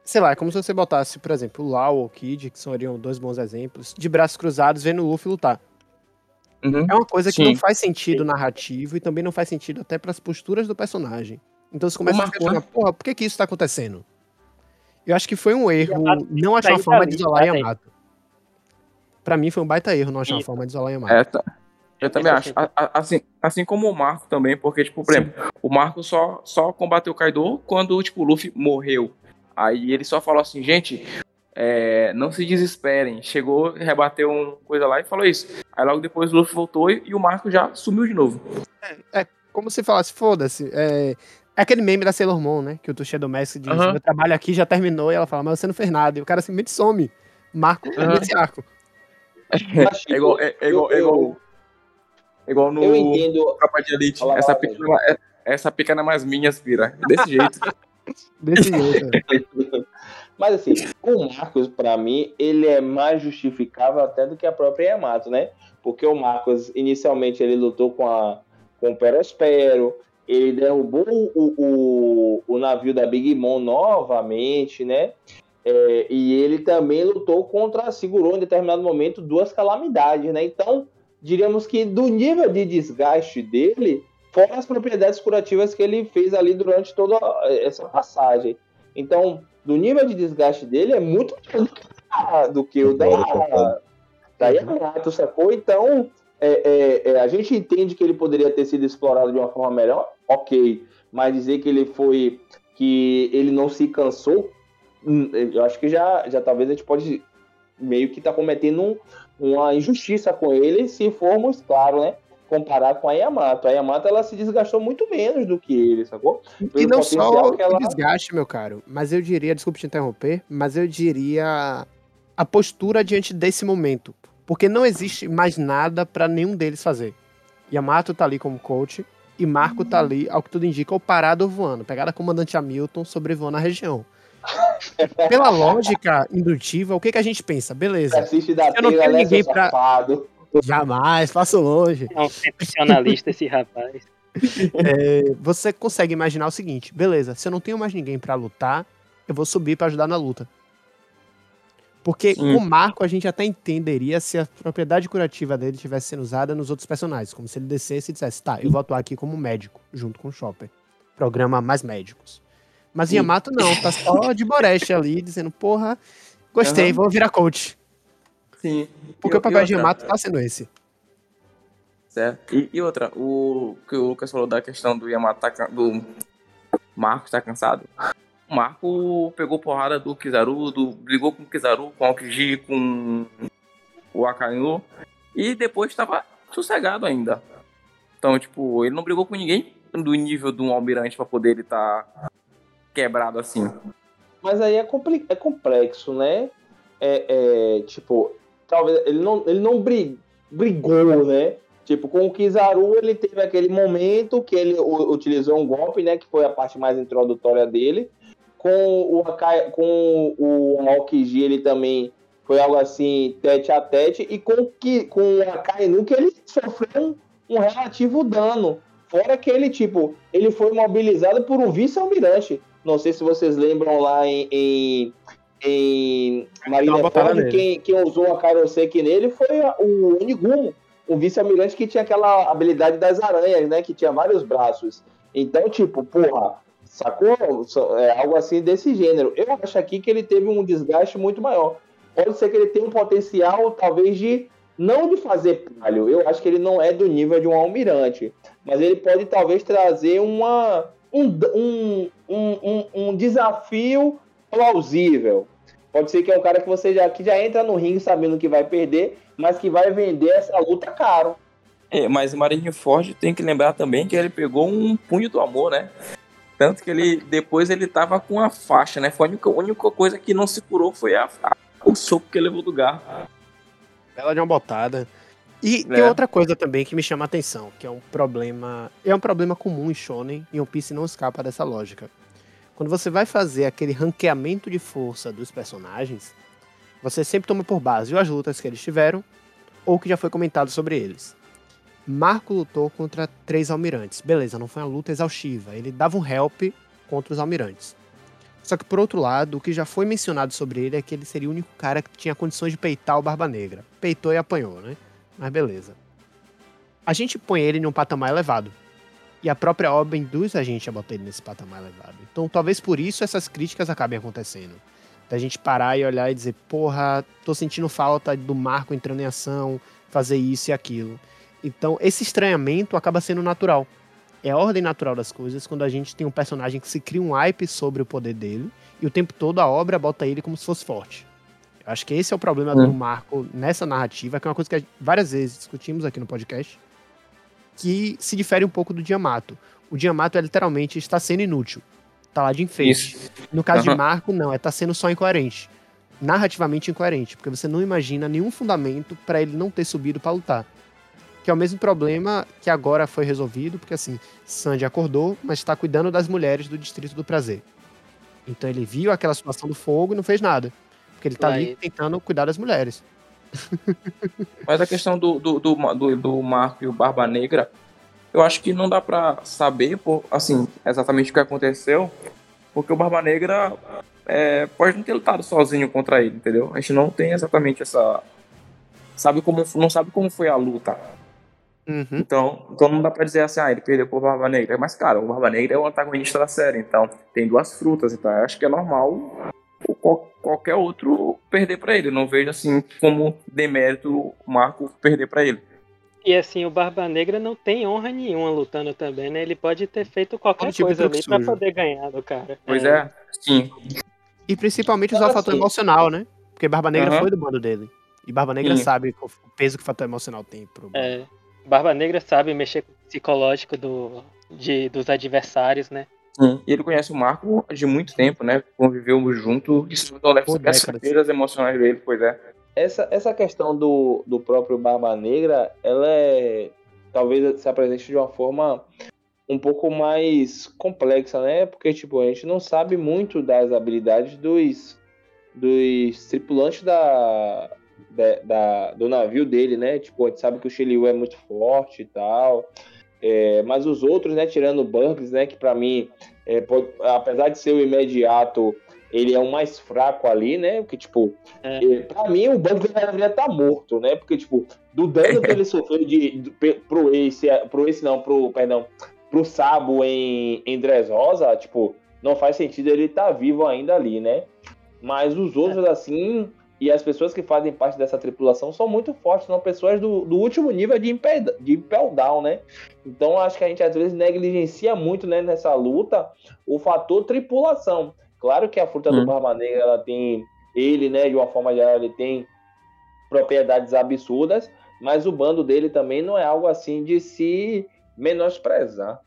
Speaker 3: sei lá, é como se você botasse, por exemplo, o Lau ou o Kid, que seriam dois bons exemplos, de braços cruzados vendo o Luffy lutar. Uhum. É uma coisa que Sim. não faz sentido narrativo e também não faz sentido até para as posturas do personagem. Então você começa a questionar, porra, por que, que isso tá acontecendo? Eu acho que foi um erro não achar uma forma de isolar Yamato. Pra mim foi um baita erro não achar uma forma de isolar Yamato.
Speaker 5: É, tá. Eu também acho. Assim, assim como o Marco também, porque, tipo, por exemplo, o Marco só, só combateu o Kaido quando, tipo, o Luffy morreu. Aí ele só falou assim, gente, é, não se desesperem. Chegou, rebateu uma coisa lá e falou isso. Aí logo depois o Luffy voltou e, e o Marco já sumiu de novo.
Speaker 3: É, é como se falasse, foda-se. É, é, aquele meme da Sailor Moon, né? Que o Tuxedo Messi diz: uhum. meu trabalho aqui já terminou. E ela fala, mas você não fez nada. E o cara simplesmente some. Marco uhum. nesse arco.
Speaker 5: É igual, é, é igual, é igual, é igual no
Speaker 1: eu entendo.
Speaker 5: Capa de Elite. Essa pica, essa pica não é mais minha, Aspira. Desse jeito.
Speaker 3: Desse jeito.
Speaker 1: Mas assim, o Marcos, para mim, ele é mais justificável até do que a própria Yamato, né? Porque o Marcos, inicialmente, ele lutou com, a, com o Perospero, ele derrubou o, o, o navio da Big Mom novamente, né? É, e ele também lutou contra, segurou em determinado momento duas calamidades, né? Então, diríamos que do nível de desgaste dele, fora as propriedades curativas que ele fez ali durante toda essa passagem. Então, do nível de desgaste dele é muito maior do que o da, da Yamato, sacou? Então, é, é, é, a gente entende que ele poderia ter sido explorado de uma forma melhor, ok, mas dizer que ele foi, que ele não se cansou, hum, eu acho que já, já talvez a gente pode meio que tá cometendo um, uma injustiça com ele, se formos, claro, né? Comparar com a Yamato. A Yamato ela se desgastou muito menos do que ele, sacou?
Speaker 3: Pelo e não só o ela... desgaste, meu caro, mas eu diria, desculpe te interromper, mas eu diria a postura diante desse momento. Porque não existe mais nada para nenhum deles fazer. Yamato tá ali como coach e Marco tá ali, ao que tudo indica, ou parado ou voando. Pegada a comandante Hamilton sobrevoando a região. Pela lógica indutiva, o que, que a gente pensa? Beleza.
Speaker 1: Eu não tenho ninguém pra.
Speaker 3: Jamais, passo longe.
Speaker 2: É um sensacionalista esse rapaz.
Speaker 3: É, você consegue imaginar o seguinte: beleza, se eu não tenho mais ninguém para lutar, eu vou subir para ajudar na luta. Porque Sim. o Marco a gente até entenderia se a propriedade curativa dele estivesse sendo usada nos outros personagens. Como se ele descesse e dissesse, tá, eu vou atuar aqui como médico, junto com o Chopper. Programa mais médicos. Mas Sim. Yamato não, tá só de boreste ali, dizendo, porra, gostei, uhum. vou virar coach.
Speaker 5: Sim.
Speaker 3: Porque e, o papel de Yamato tá sendo esse.
Speaker 5: Certo. E, e, outra, o que o Lucas falou da questão do Yamato, tá, do Marcos tá cansado. Marco pegou porrada do Kizaru, do, brigou com o Kizaru, com o Aokiji, com o Akainu, e depois estava sossegado ainda. Então, tipo, ele não brigou com ninguém do nível de um almirante para poder ele estar tá quebrado assim.
Speaker 1: Mas aí é, é complexo, né? É, é, tipo, talvez ele não, ele não brigou, né? Tipo, com o Kizaru, ele teve aquele momento que ele utilizou um golpe, né? Que foi a parte mais introdutória dele com o Akai, com o Aokiji, ele também foi algo assim, tete a tete, e com, que, com o Akainu, que ele sofreu um, um relativo dano. Fora que ele, tipo, ele foi mobilizado por um vice-almirante. Não sei se vocês lembram lá em, em, em Marineford, quem, quem usou a Kairoseki nele foi o Onigumo, o vice-almirante que tinha aquela habilidade das aranhas, né? Que tinha vários braços. Então, tipo, porra, Sacou? É algo assim desse gênero. Eu acho aqui que ele teve um desgaste muito maior. Pode ser que ele tenha um potencial, talvez, de não de fazer palho. Eu acho que ele não é do nível de um almirante. Mas ele pode talvez trazer uma, um, um, um, um desafio plausível. Pode ser que é um cara que você já, que já entra no ringue sabendo que vai perder, mas que vai vender essa luta caro.
Speaker 5: É, mas o Marineford tem que lembrar também que ele pegou um punho do amor, né? Tanto que ele depois ele tava com a faixa, né? Foi a única, a única coisa que não se curou foi a, a, o soco que ele levou do garro.
Speaker 3: Bela de uma botada. E é. tem outra coisa também que me chama a atenção, que é um problema. É um problema comum em Shonen, e One Piece não escapa dessa lógica. Quando você vai fazer aquele ranqueamento de força dos personagens, você sempre toma por base ou as lutas que eles tiveram, ou que já foi comentado sobre eles. Marco lutou contra três almirantes. Beleza, não foi uma luta exaustiva. Ele dava um help contra os almirantes. Só que, por outro lado, o que já foi mencionado sobre ele é que ele seria o único cara que tinha condições de peitar o Barba Negra. Peitou e apanhou, né? Mas beleza. A gente põe ele em um patamar elevado. E a própria obra induz a gente a botar ele nesse patamar elevado. Então, talvez por isso essas críticas acabem acontecendo. Da gente parar e olhar e dizer, porra, tô sentindo falta do Marco entrando em ação, fazer isso e aquilo. Então, esse estranhamento acaba sendo natural. É a ordem natural das coisas quando a gente tem um personagem que se cria um hype sobre o poder dele e o tempo todo a obra bota ele como se fosse forte. Eu acho que esse é o problema do Marco nessa narrativa, que é uma coisa que várias vezes discutimos aqui no podcast, que se difere um pouco do Diamato. O Diamato é literalmente está sendo inútil. Tá lá de enfeite. Isso. No caso uhum. de Marco, não, é tá sendo só incoerente. Narrativamente incoerente, porque você não imagina nenhum fundamento para ele não ter subido para lutar que é o mesmo problema que agora foi resolvido, porque assim, Sandy acordou, mas está cuidando das mulheres do Distrito do Prazer. Então ele viu aquela situação do fogo e não fez nada. Porque ele tá
Speaker 2: Aí.
Speaker 3: ali tentando cuidar das mulheres.
Speaker 5: Mas a questão do, do, do, do, do Marco e o Barba Negra, eu acho que não dá pra saber, por, assim, exatamente o que aconteceu, porque o Barba Negra é, pode não ter lutado sozinho contra ele, entendeu? A gente não tem exatamente essa. Sabe como, não sabe como foi a luta.
Speaker 3: Uhum.
Speaker 5: Então, então não dá pra dizer assim, ah, ele perdeu pro Barba Negra. Mas, cara, o Barba Negra é o antagonista da série, então tem duas frutas, então eu acho que é normal qualquer outro perder pra ele. Não vejo assim como demérito o Marco perder pra ele.
Speaker 2: E assim, o Barba Negra não tem honra nenhuma lutando também, né? Ele pode ter feito qualquer
Speaker 3: tipo de
Speaker 2: coisa ali pra poder ganhar do cara.
Speaker 5: Pois é, sim.
Speaker 3: E principalmente usar o fator emocional, né? Porque Barba Negra
Speaker 5: Aham.
Speaker 3: foi do bando dele. E Barba Negra
Speaker 5: Sim.
Speaker 3: sabe o peso que o fator emocional tem pro.
Speaker 2: É. Barba Negra sabe mexer com o psicológico do, de, dos adversários, né?
Speaker 5: Sim. E ele conhece o Marco de muito tempo, né? Conviveu junto. Isso não deve
Speaker 3: Por
Speaker 5: saber as carteiras emocionais dele, pois é.
Speaker 1: Essa, essa questão do, do próprio Barba Negra, ela é. Talvez se apresente de uma forma um pouco mais complexa, né? Porque, tipo, a gente não sabe muito das habilidades dos, dos tripulantes da, da, da- do navio dele, né? Tipo, a gente sabe que o Shiryu é muito forte e tal. É, mas os outros, né? Tirando o Burns, né? Que pra mim, é, pode- apesar de ser o imediato, ele é o mais fraco ali, né? Porque, tipo, é, pra mim o Burns deveria estar morto, né? Porque, tipo, do dano que ele sofreu de, de, pro Ace, pro Ace não, pro, perdão, pro Sabo em, em Dressrosa, tipo, não faz sentido ele estar vivo ainda ali, né? Mas os outros, assim, e as pessoas que fazem parte dessa tripulação são muito fortes, são pessoas do, do último nível de Impel, de Impel Down, né? Então acho que a gente às vezes negligencia muito né, nessa luta o fator tripulação. Claro que a fruta
Speaker 5: Hum.
Speaker 1: do Barba Negra, ela tem, ele, né, de uma forma geral, ele tem propriedades absurdas, mas o bando dele também não é algo assim de se menosprezar.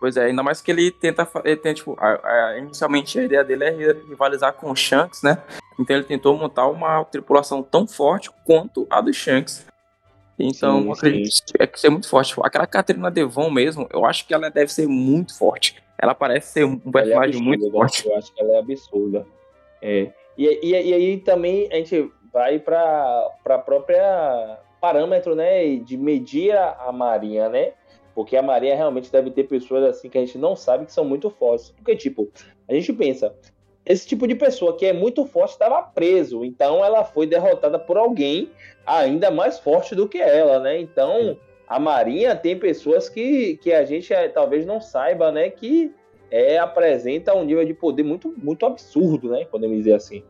Speaker 5: Pois é, ainda mais que ele tenta, ele tem, tipo, a- a- inicialmente a ideia dele é ri- rivalizar com o Shanks, né? Então ele tentou montar uma tripulação tão forte quanto a do Shanks. Então,
Speaker 1: Sim,
Speaker 5: acredito que é que ser muito forte. Aquela Catarina Devon mesmo, eu acho que ela deve ser muito forte. Ela parece ser um
Speaker 1: é
Speaker 5: personagem muito
Speaker 1: absurda,
Speaker 5: forte.
Speaker 1: Eu acho que ela é absurda. É. E, e, e aí também a gente vai para a própria parâmetro, né, de medir a, a marinha, né? Porque a marinha realmente deve ter pessoas assim que a gente não sabe que são muito fortes. Porque, tipo, a gente pensa, esse tipo de pessoa que é muito forte estava preso, então ela foi derrotada por alguém ainda mais forte do que ela, né? Então, a marinha tem pessoas que, que a gente eh, talvez não saiba, né, que é, apresenta um nível de poder muito, muito absurdo, né? Podemos dizer assim.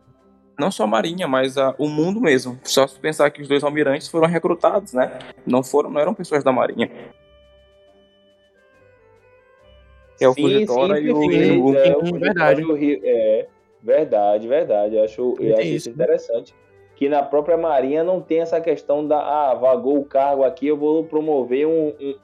Speaker 5: Não só a Marinha, mas a- o mundo mesmo. Só se pensar que os dois almirantes foram recrutados, né? Não foram, não eram pessoas da Marinha. Que é o Fugitora e o
Speaker 1: sim,
Speaker 5: Ringu.
Speaker 1: é, o
Speaker 3: Sim,
Speaker 1: Fugitora
Speaker 3: verdade.
Speaker 1: e o É, verdade, verdade. Eu acho, eu acho
Speaker 3: isso,
Speaker 1: interessante. Que na própria Marinha não tem essa questão da, ah, vagou o cargo aqui, eu vou promover um, um-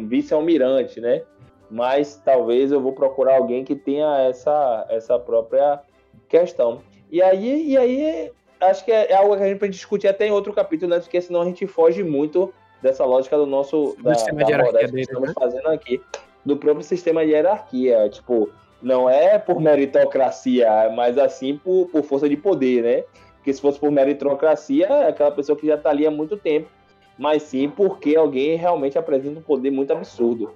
Speaker 1: um vice-almirante, né? Mas talvez eu vou procurar alguém que tenha essa, essa própria questão. E aí, e aí acho que é algo que a gente pode discutir até em outro capítulo, né? Porque senão a gente foge muito dessa lógica do nosso
Speaker 3: Do
Speaker 1: da,
Speaker 3: sistema
Speaker 1: da moral que estamos
Speaker 3: né?
Speaker 1: fazendo aqui, do próprio sistema de hierarquia. Tipo, não é por meritocracia, mas assim por, por força de poder, né? Porque se fosse por meritocracia, é aquela pessoa que já está ali há muito tempo. Mas sim porque alguém realmente apresenta um poder muito absurdo.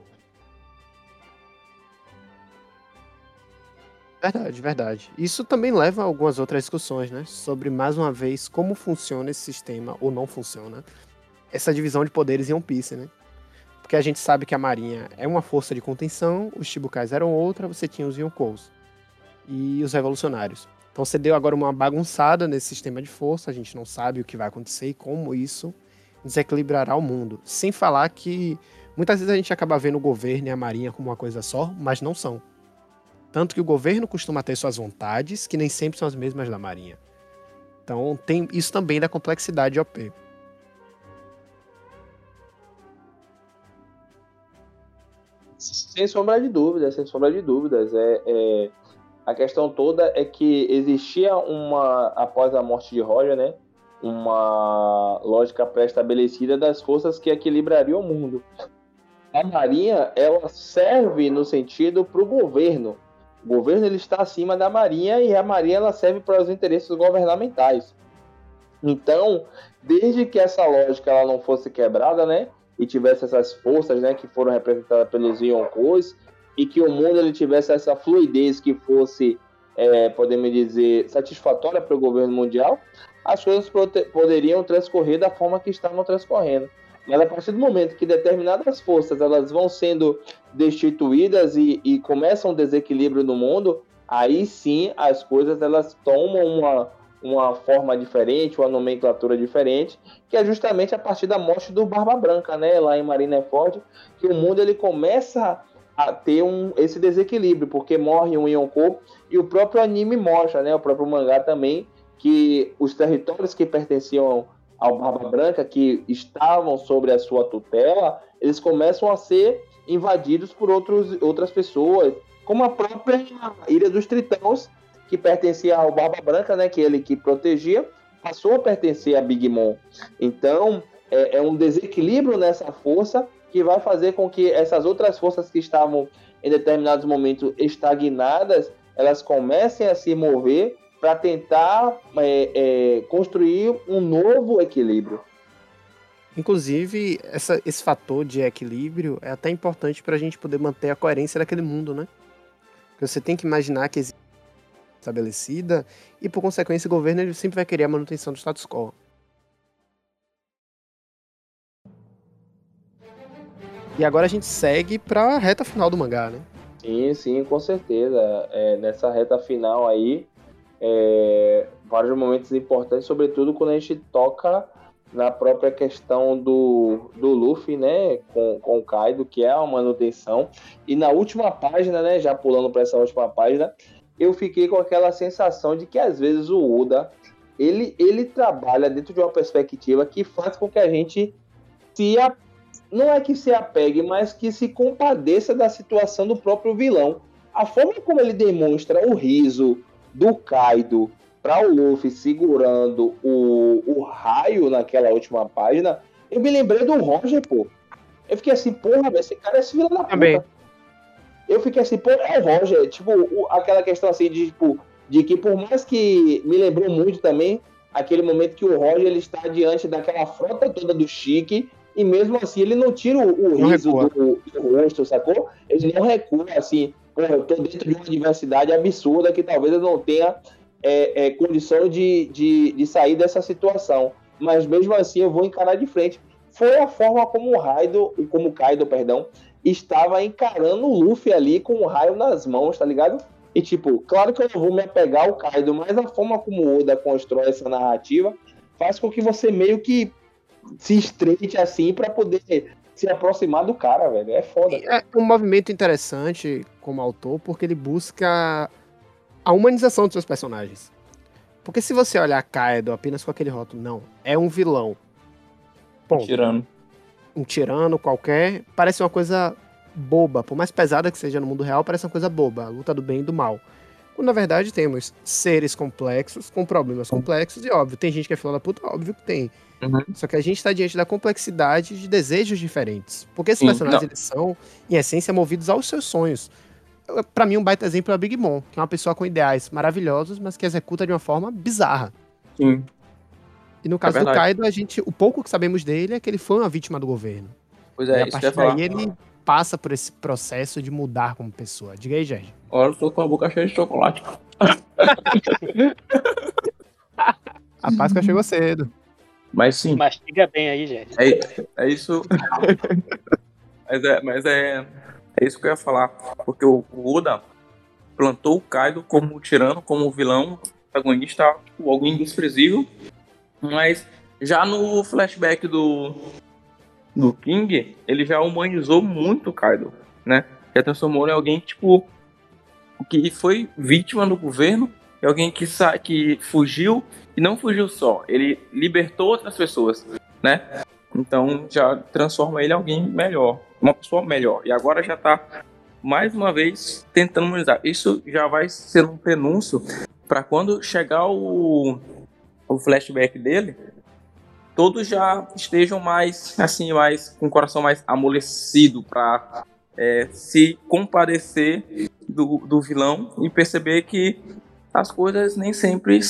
Speaker 3: Verdade, verdade. Isso também leva a algumas outras discussões, né? Sobre, mais uma vez, como funciona esse sistema, ou não funciona, essa divisão de poderes em One Piece, né? Porque a gente sabe que a Marinha é uma força de contenção, os Chibukais eram outra, você tinha os Yonkous e os Revolucionários. Então você deu agora uma bagunçada nesse sistema de força, a gente não sabe o que vai acontecer e como isso desequilibrará o mundo. Sem falar que muitas vezes a gente acaba vendo o governo e a Marinha como uma coisa só, mas não são. Tanto que o governo costuma ter suas vontades, que nem sempre são as mesmas da Marinha. Então tem isso também da complexidade OP.
Speaker 1: Sem sombra de dúvidas, sem sombra de dúvidas. É, é, a questão toda é que existia uma, após a morte de Roger, né? Uma lógica pré-estabelecida das forças que equilibrariam o mundo. A Marinha, ela serve no sentido para o governo, O governo ele está acima da Marinha e a Marinha ela serve para os interesses governamentais. Então, desde que essa lógica ela não fosse quebrada, né, e tivesse essas forças, né, que foram representadas pelos Yonkos, e que o mundo ele tivesse essa fluidez que fosse, é, podemos dizer, satisfatória para o governo mundial, as coisas poderiam transcorrer da forma que estavam transcorrendo. Mas a partir do momento que determinadas forças elas vão sendo destituídas e, e começam um desequilíbrio no mundo, aí sim as coisas elas tomam uma, uma forma diferente, uma nomenclatura diferente, que é justamente a partir da morte do Barba Branca, né, lá em Marineford, que o mundo ele começa a ter um, esse desequilíbrio, porque morre um Yonkou e o próprio anime mostra, né, o próprio mangá também, que os territórios que pertenciam ao Barba Branca, que estavam sobre a sua tutela, eles começam a ser invadidos por outros, outras pessoas, como a própria Ilha dos Tritões, que pertencia ao Barba Branca, né, que ele que protegia, passou a pertencer a Big Mom. Então, é, é um desequilíbrio nessa força que vai fazer com que essas outras forças que estavam em determinados momentos estagnadas, elas comecem a se mover para tentar é, é, construir um novo equilíbrio.
Speaker 3: Inclusive, essa, esse fator de equilíbrio é até importante para a gente poder manter a coerência daquele mundo, né? Porque você tem que imaginar que existe estabelecida e, por consequência, o governo ele sempre vai querer a manutenção do status quo. E agora a gente segue para a reta final do mangá, né?
Speaker 1: Sim, sim, com certeza. É, nessa reta final aí, é, vários momentos importantes, sobretudo quando a gente toca na própria questão do, do Luffy, né, com, com o Kaido, que é a manutenção. E na última página, né, já pulando para essa última página, eu fiquei com aquela sensação de que às vezes o Oda ele, ele trabalha dentro de uma perspectiva que faz com que a gente se a, não é que se apegue, mas que se compadeça da situação do próprio vilão. A forma como ele demonstra o riso, do Kaido para o Luffy segurando o, o raio naquela última página, eu me lembrei do Roger, pô. Eu fiquei assim, porra, esse cara é esse filho da puta. Eu fiquei assim, pô, é o Roger. Tipo, o, aquela questão assim de, tipo, de que por mais que me lembrou muito também aquele momento que o Roger ele está diante daquela frota toda do Chique e mesmo assim ele não tira o, o riso do, do, rosto, sacou? Ele não recua, assim, porra, eu tô dentro de uma diversidade absurda que talvez eu não tenha é, é, condição de, de, de sair dessa situação. Mas mesmo assim eu vou encarar de frente. Foi a forma como o Raido, como o Kaido, perdão, estava encarando o Luffy ali com o raio nas mãos, tá ligado? E tipo, claro que eu não vou me apegar ao Kaido, mas a forma como o Oda constrói essa narrativa faz com que você meio que se estreite assim para poder se aproximar do cara, velho. É foda.
Speaker 3: É um movimento interessante como autor, porque ele busca a humanização dos seus personagens. Porque se você olhar Kaido apenas com aquele rótulo, não, é um vilão.
Speaker 5: Ponto. Tirano.
Speaker 3: Um tirano qualquer, parece uma coisa boba. Por mais pesada que seja no mundo real, parece uma coisa boba. A luta do bem e do mal. Quando na verdade temos seres complexos, com problemas complexos, e óbvio, tem gente que é filha da puta, óbvio que tem. Uhum. Só que a gente está diante da complexidade de desejos diferentes. Porque esses Sim, personagens, eles são, em essência, movidos aos seus sonhos. para mim, um baita exemplo é a Big Mom, que é uma pessoa com ideais maravilhosos, mas que executa de uma forma bizarra.
Speaker 5: Sim.
Speaker 3: E no caso é do Kaido, a gente, o pouco que sabemos dele é que ele foi uma vítima do governo.
Speaker 5: Pois é,
Speaker 3: e a partir daí ele passa por esse processo de mudar como pessoa. Diga aí, Jorge.
Speaker 5: Olha, eu tô com a boca cheia de chocolate.
Speaker 3: a Páscoa chegou cedo.
Speaker 5: Mas sim.
Speaker 2: Mastiga bem aí, gente.
Speaker 5: É, é isso. mas é, mas é, é isso que eu ia falar. Porque o, o Oda plantou o Kaido como tirano, como vilão, protagonista, tipo, alguém desprezível. Mas já no flashback do, do King, ele já humanizou muito o Kaido, né? Já transformou em alguém, tipo, que foi vítima do governo, é alguém que, que fugiu e não fugiu só, ele libertou outras pessoas, né? Então já transforma ele em alguém melhor, uma pessoa melhor. E agora já tá mais uma vez tentando humanizar. Isso já vai ser um prenúncio para quando chegar o, o flashback dele, todos já estejam mais assim, mais com o coração mais amolecido para é, se compadecer do, do vilão e perceber que as coisas nem sempre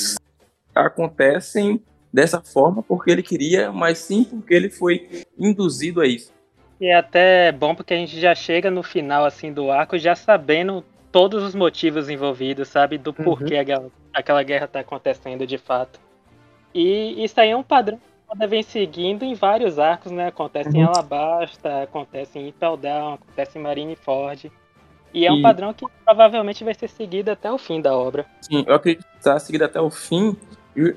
Speaker 5: acontecem dessa forma porque ele queria, mas sim porque ele foi induzido a isso.
Speaker 2: E é até bom porque a gente já chega no final assim do arco já sabendo todos os motivos envolvidos, sabe? Do porquê uhum. aquela guerra tá acontecendo de fato. E isso aí é um padrão que vem seguindo em vários arcos, né? Acontece uhum. em Alabasta, acontece em Impel Down, acontece em Marineford. E é um e... padrão que provavelmente vai ser seguido até o fim da obra.
Speaker 5: Sim, eu acredito que será seguido até o fim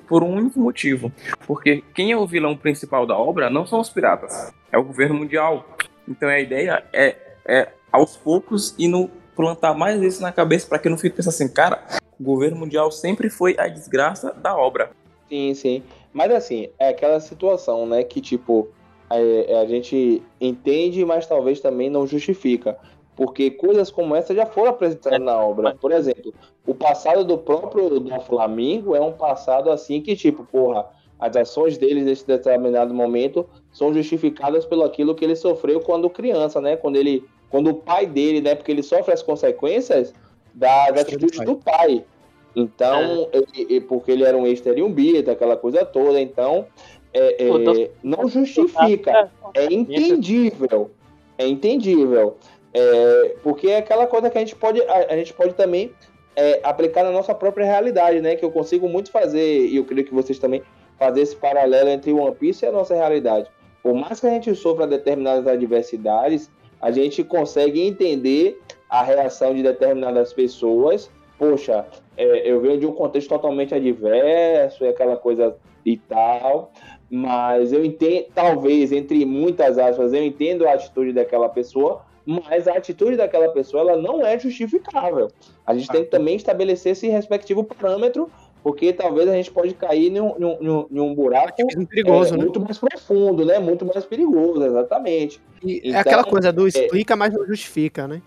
Speaker 5: por um único motivo. Porque quem é o vilão principal da obra não são os piratas, é o governo mundial. Então a ideia é, é aos poucos e no plantar mais isso na cabeça para que não fique pensando assim, cara, o governo mundial sempre foi a desgraça da obra.
Speaker 1: Sim, sim. Mas assim, é aquela situação, né, que tipo, é, é, a gente entende, mas talvez também não justifica. Porque coisas como essa já foram apresentadas na obra. Por exemplo, o passado do próprio do Flamengo é um passado assim que, tipo, porra, as ações dele nesse determinado momento são justificadas pelo aquilo que ele sofreu quando criança, né? Quando ele quando o pai dele, né, porque ele sofre as consequências das atitudes do pai. Então, é. ele, porque ele era um exter e um beta, aquela coisa toda, então é, é, não justifica, é entendível, é entendível, é, porque é aquela coisa que a gente pode, a, a gente pode também é, aplicar na nossa própria realidade, né? Que eu consigo muito fazer e eu creio que vocês também fazer esse paralelo entre One Piece e a nossa realidade. Por mais que a gente sofra determinadas adversidades, a gente consegue entender a reação de determinadas pessoas. Poxa, é, eu venho de um contexto totalmente adverso, e aquela coisa e tal, mas eu entendo, talvez, entre muitas aspas, eu entendo a atitude daquela pessoa, mas a atitude daquela pessoa ela não é justificável. A gente ah. tem que também estabelecer esse respectivo parâmetro porque talvez a gente pode cair em um, buraco
Speaker 3: perigoso,
Speaker 1: é,
Speaker 3: né?
Speaker 1: muito mais profundo, né? Muito mais perigoso, exatamente.
Speaker 3: E então, é aquela coisa do é explica, é... mas não justifica, né?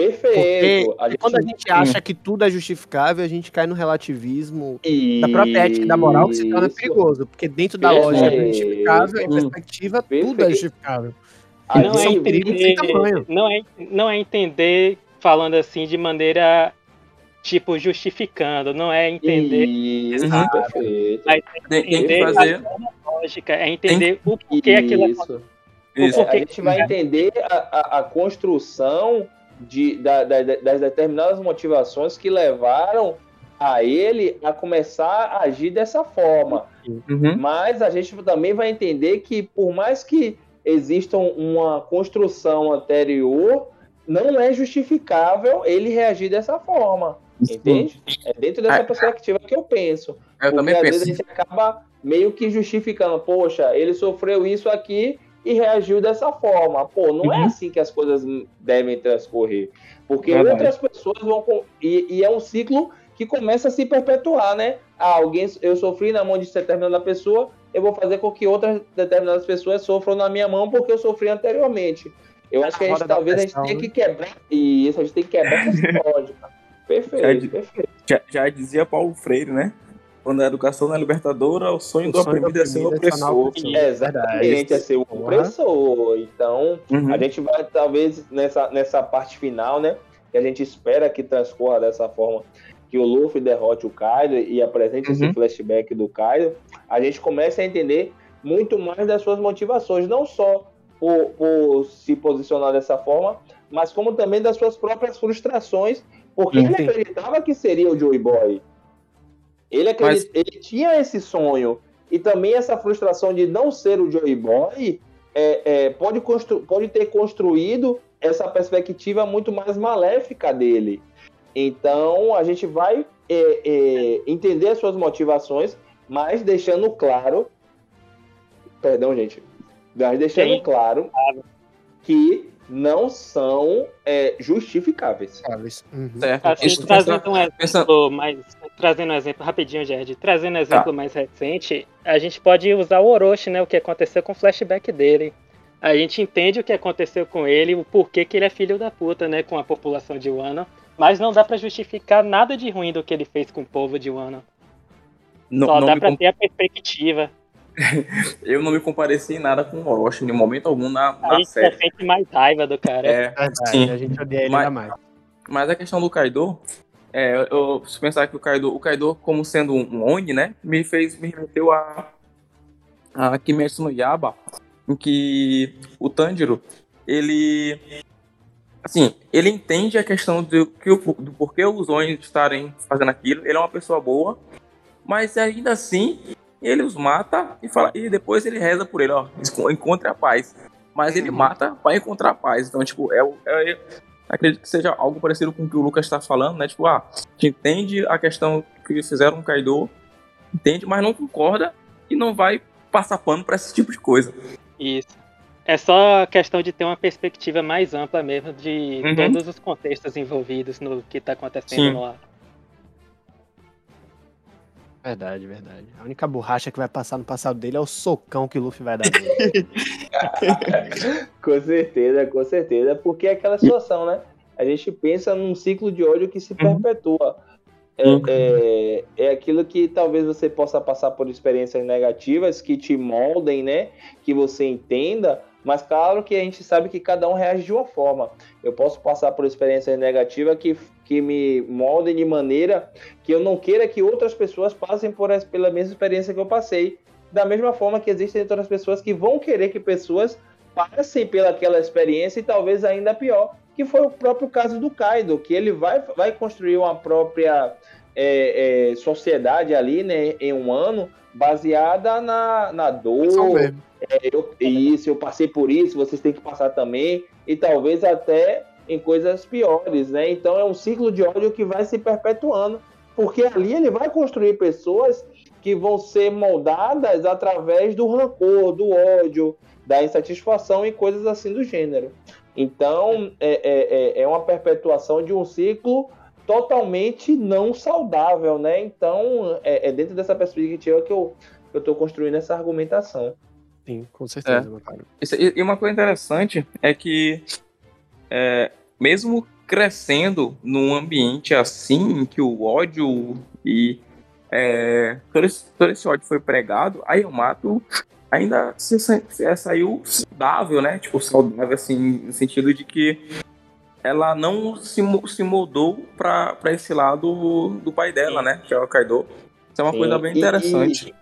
Speaker 1: Perfeito.
Speaker 3: A. Quando a gente acha que tudo é justificável, a gente cai no relativismo Isso. da própria ética da moral que se torna perigoso. Porque dentro da Perfeito. lógica do justificável e perspectiva, Perfeito. tudo é justificável.
Speaker 2: Não é, entender, não, é, não é entender falando assim de maneira tipo, justificando, não é entender.
Speaker 1: Isso, uhum. perfeito.
Speaker 2: Mas é entender fazer... a lógica, é entender o porquê aquilo
Speaker 1: Isso. Isso. A gente vai entender a, a, a construção de, da, da, das determinadas motivações que levaram a ele a começar a agir dessa forma. Uhum. Mas a gente também vai entender que, por mais que exista uma construção anterior, não é justificável ele reagir dessa forma. Entende? É dentro dessa perspectiva que eu penso.
Speaker 5: Eu também às penso. vezes
Speaker 1: a gente acaba meio que justificando, poxa, ele sofreu isso aqui e reagiu dessa forma. Pô, não é uhum. é assim que as coisas devem transcorrer. Porque Verdade. outras pessoas vão. E, e, é um ciclo que começa a se perpetuar, né? Ah, alguém, eu sofri na mão de determinada pessoa, eu vou fazer com que outras determinadas pessoas sofram na minha mão porque eu sofri anteriormente. Eu acho que a gente talvez a gente tenha né? que quebrar. Isso, a gente tem que quebrar essa lógica. Perfeito, já, perfeito.
Speaker 5: Já, já, dizia Paulo Freire, né? Quando a educação na libertadora, o sonho o do sonho oprimido é ser o opressor.
Speaker 1: É, exatamente, é ser o opressor. Então, uhum. a gente vai, talvez, nessa, nessa parte final, né? Que a gente espera que transcorra dessa forma, que o Luffy derrote o Kaido e apresente uhum. esse flashback do Kaido, a gente começa a entender muito mais das suas motivações, não só por, por se posicionar dessa forma, mas como também das suas próprias frustrações porque ele acreditava que seria o Joey Boy. Ele, acredit... Mas... ele tinha esse sonho. E também essa frustração de não ser o Joey Boy é, é, pode, constru... pode ter construído essa perspectiva muito mais maléfica dele. Então a gente vai é, é entender as suas motivações, mas deixando claro. Perdão, gente. Mas deixando Sim. claro que não são é, justificáveis.
Speaker 2: Uhum. Certo. Assim, trazendo um exemplo mais, trazendo um exemplo rapidinho, Gerd, trazendo um exemplo tá. mais recente, a gente pode usar o Orochi, né, o que aconteceu com o flashback dele. A gente entende o que aconteceu com ele, o porquê que ele é filho da puta, né, com a população de Wano, mas não dá para justificar nada de ruim do que ele fez com o povo de Wano. Não, Só não dá pra comp... ter a perspectiva.
Speaker 5: eu não me compareci em nada com o Orochi, em momento algum na, na
Speaker 2: a gente série. sente mais raiva do cara.
Speaker 5: É,
Speaker 3: sim. A gente odeia ele mas, mais.
Speaker 5: Mas a questão do Kaido, é, eu, se pensar que o Kaido, o Kaido como sendo um Oni, né, me fez, me remeteu a, a Kimetsu no Yaba, em que o Tanjiro, ele, assim, ele entende a questão do, do porquê os Onis estarem fazendo aquilo, ele é uma pessoa boa, mas ainda assim, ele os mata e, fala, e depois ele reza por ele, ó, encontre a paz. Mas ele mata para encontrar a paz. Então, tipo, é, é, acredito que seja algo parecido com o que o Lucas está falando, né? Tipo, ah, entende a questão que eles fizeram com o Kaido, entende, mas não concorda e não vai passar pano para esse tipo de coisa.
Speaker 2: Isso. É só questão de ter uma perspectiva mais ampla mesmo de uhum. todos os contextos envolvidos no que está acontecendo Sim. no ar.
Speaker 3: Verdade, verdade. A única borracha que vai passar no passado dele é o socão que o Luffy vai dar nele.
Speaker 1: com certeza, com certeza. Porque é aquela situação, né? A gente pensa num ciclo de ódio que se uhum. perpetua. É, uhum. é, é, aquilo que talvez você possa passar por experiências negativas que te moldem, né? Que você entenda, mas claro que a gente sabe que cada um reage de uma forma. Eu posso passar por experiências negativas que, que me moldem de maneira que eu não queira que outras pessoas passem por essa, pela mesma experiência que eu passei. Da mesma forma que existem outras pessoas que vão querer que pessoas passem pelaquela experiência e talvez ainda pior, que foi o próprio caso do Kaido, que ele vai, vai construir uma própria é, é, sociedade ali, né, em um ano, baseada na, na dor, é, eu, isso, eu passei por isso, vocês têm que passar também, e talvez até em coisas piores, né? Então é um ciclo de ódio que vai se perpetuando, porque ali ele vai construir pessoas que vão ser moldadas através do rancor, do ódio, da insatisfação e coisas assim do gênero. Então é, é, é, é uma perpetuação de um ciclo totalmente não saudável, né? Então é, é dentro dessa perspectiva que eu estou construindo essa argumentação.
Speaker 3: Sim, com certeza, é. meu
Speaker 5: caro. e uma coisa interessante é que, é, mesmo crescendo num ambiente assim, em que o ódio e é, todo, esse, todo, esse, ódio foi pregado, a Yamato ainda se, se, saiu saudável, né? Tipo, saudável, assim, no sentido de que ela não se, se moldou para esse lado do pai dela, né? Que é o Kaido. Isso é uma Sim. coisa bem interessante.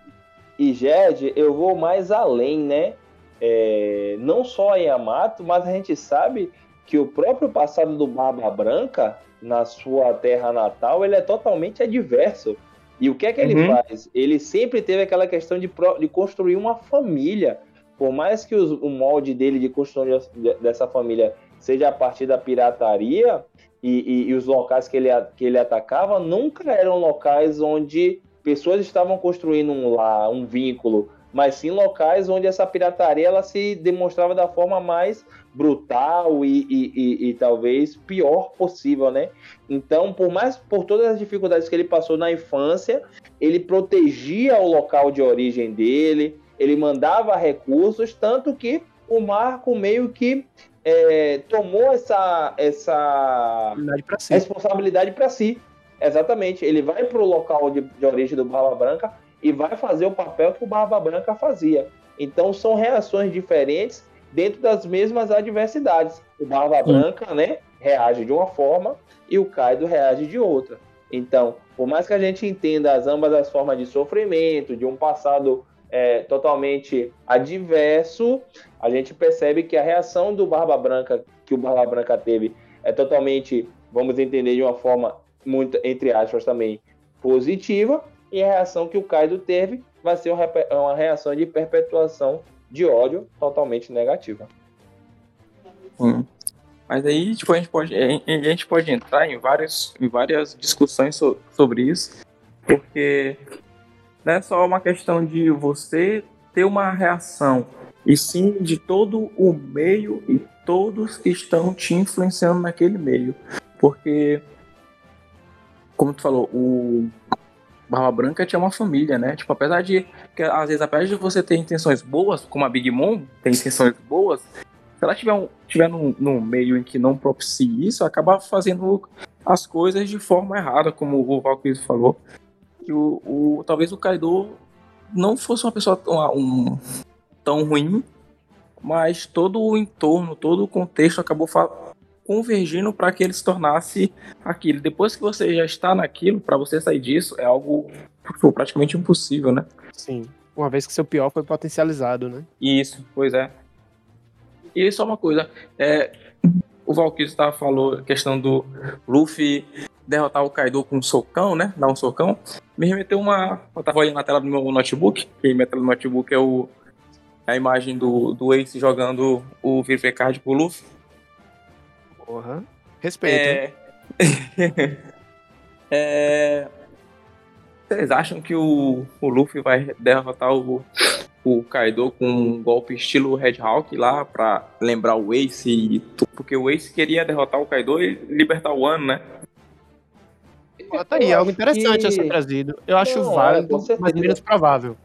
Speaker 1: E Jed, eu vou mais além, né? É, não só a Yamato, mas a gente sabe que o próprio passado do Barba Branca, na sua terra natal, ele é totalmente adverso. E o que é que ele uhum. faz? Ele sempre teve aquela questão de, de construir uma família. Por mais que os, o molde dele de construir dessa família seja a partir da pirataria, e, e, e, os locais que ele, que ele atacava nunca eram locais onde pessoas estavam construindo um lá, um vínculo, mas sim locais onde essa pirataria ela se demonstrava da forma mais brutal e, e, e, e, talvez pior possível, né? Então, por mais por todas as dificuldades que ele passou na infância, ele protegia o local de origem dele, ele mandava recursos, tanto que o Marco meio que é, tomou essa, essa responsabilidade para si. Exatamente. Ele vai para o local de, de origem do Barba Branca e vai fazer o papel que o Barba Branca fazia. Então são reações diferentes dentro das mesmas adversidades. O Barba Branca, né, reage de uma forma e o Kaido reage de outra. Então, por mais que a gente entenda as ambas as formas de sofrimento, de um passado é, totalmente adverso, a gente percebe que a reação do Barba Branca, que o Barba Branca teve, é totalmente, vamos entender de uma forma muito, entre aspas, também positiva, e a reação que o Kaido teve vai ser uma reação de perpetuação de ódio totalmente negativa.
Speaker 5: Hum. Mas aí tipo, a, gente pode, a gente pode entrar em várias, em várias discussões so, sobre isso, porque não é só uma questão de você ter uma reação, e sim de todo o meio e todos estão te influenciando naquele meio. Porque como tu falou, o Barba Branca tinha uma família, né? Tipo, apesar de que às vezes apesar de você ter intenções boas, como a Big Mom tem intenções boas, se ela tiver, um, tiver num, num meio em que não propicie isso, acaba fazendo as coisas de forma errada, como o Valkyrie falou. Que o, o, talvez o Kaido não fosse uma pessoa tão, um, tão ruim, mas todo o entorno, todo o contexto acabou convergindo para que ele se tornasse aquilo. Depois que você já está naquilo, para você sair disso é algo praticamente impossível, né?
Speaker 3: Sim. Uma vez que seu pior foi potencializado, né?
Speaker 5: Isso, pois é. E só uma coisa, é, o Valkyrie estava falou a questão do Luffy derrotar o Kaido com um socão, né? Dar um socão. Me remeteu uma. Eu tava olhando na tela do meu notebook, que minha tela do notebook é o, a imagem do, do Ace jogando o VP Card pro Luffy.
Speaker 3: Porra. Respeito.
Speaker 5: É... é... Vocês acham que o, o Luffy vai derrotar o, o Kaido com um golpe estilo Red Hawk lá pra lembrar o Ace e tudo? Porque o Ace queria derrotar o Kaido e libertar o Ano, né?
Speaker 3: Tá aí, algo interessante que... a ser trazido. Eu acho Não, válido, é, mas menos provável.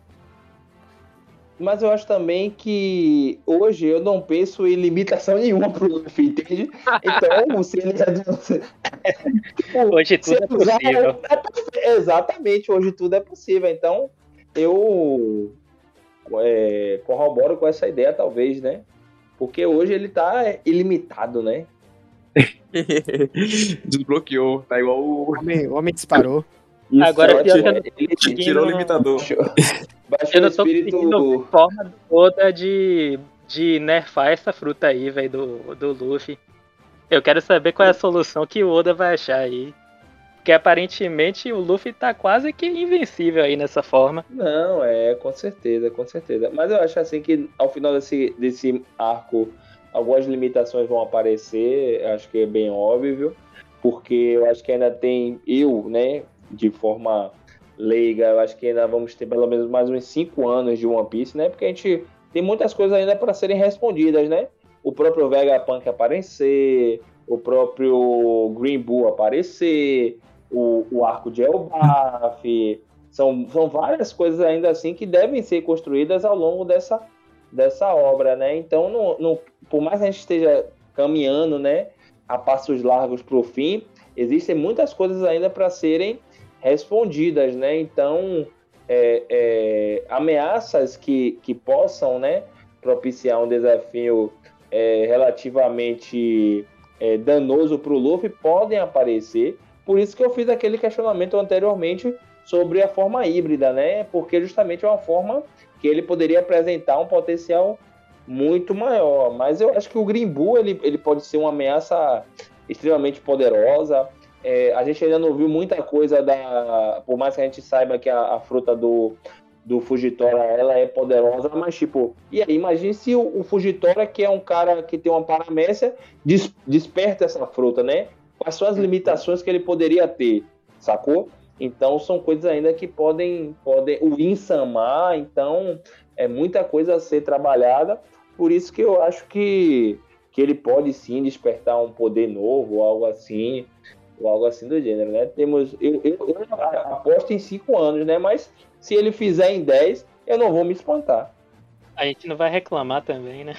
Speaker 1: Mas eu acho também que hoje eu não penso em limitação nenhuma pro Luffy, entende? Então, se ele já.
Speaker 2: hoje tudo é possível.
Speaker 1: É, exatamente, hoje tudo é possível. Então, eu é, corroboro com essa ideia, talvez, né? Porque hoje ele tá ilimitado, né?
Speaker 5: Desbloqueou, tá igual o.
Speaker 3: O homem, o homem disparou.
Speaker 2: Isso, Agora pior que
Speaker 5: ele tirou o limitador.
Speaker 2: Baixou eu não tô espírito... forma toda de, de nerfar essa fruta aí, velho, do, do Luffy. Eu quero saber qual é a solução que o Oda vai achar aí. Porque aparentemente o Luffy tá quase que invencível aí nessa forma.
Speaker 1: Não, é, com certeza, com certeza. Mas eu acho assim que ao final desse, desse arco algumas limitações vão aparecer, acho que é bem óbvio, porque eu acho que ainda tem eu, né, de forma leiga, eu acho que ainda vamos ter pelo menos mais uns 5 anos de One Piece, né? Porque a gente tem muitas coisas ainda para serem respondidas, né? O próprio Vegapunk aparecer, o próprio Green Bull aparecer, o, o arco de Elbaf, são, são várias coisas ainda assim que devem ser construídas ao longo dessa, dessa obra, né? Então, no, no, por mais que a gente esteja caminhando, né, a passos largos para o fim, existem muitas coisas ainda para serem respondidas, né? Então, é, é, ameaças que, que possam, né, propiciar um desafio é, relativamente é, danoso para o Luffy podem aparecer. Por isso que eu fiz aquele questionamento anteriormente sobre a forma híbrida, né? Porque justamente é uma forma que ele poderia apresentar um potencial muito maior. Mas eu acho que o Green Bull ele, ele pode ser uma ameaça extremamente poderosa. É, a gente ainda não viu muita coisa da. Por mais que a gente saiba que a, a fruta do, do Fugitora ela é poderosa, mas tipo, e aí, imagine se o, o Fugitora, que é um cara que tem uma paramécia, des, desperta essa fruta, né? Quais são as limitações que ele poderia ter, sacou? Então são coisas ainda que podem, podem o Insamar, então é muita coisa a ser trabalhada. Por isso que eu acho que, que ele pode sim despertar um poder novo, ou algo assim, ou algo assim do gênero, né? Temos, eu, eu, eu aposto em cinco anos, né? Mas se ele fizer em 10, eu não vou me espantar.
Speaker 2: A gente não vai reclamar também, né?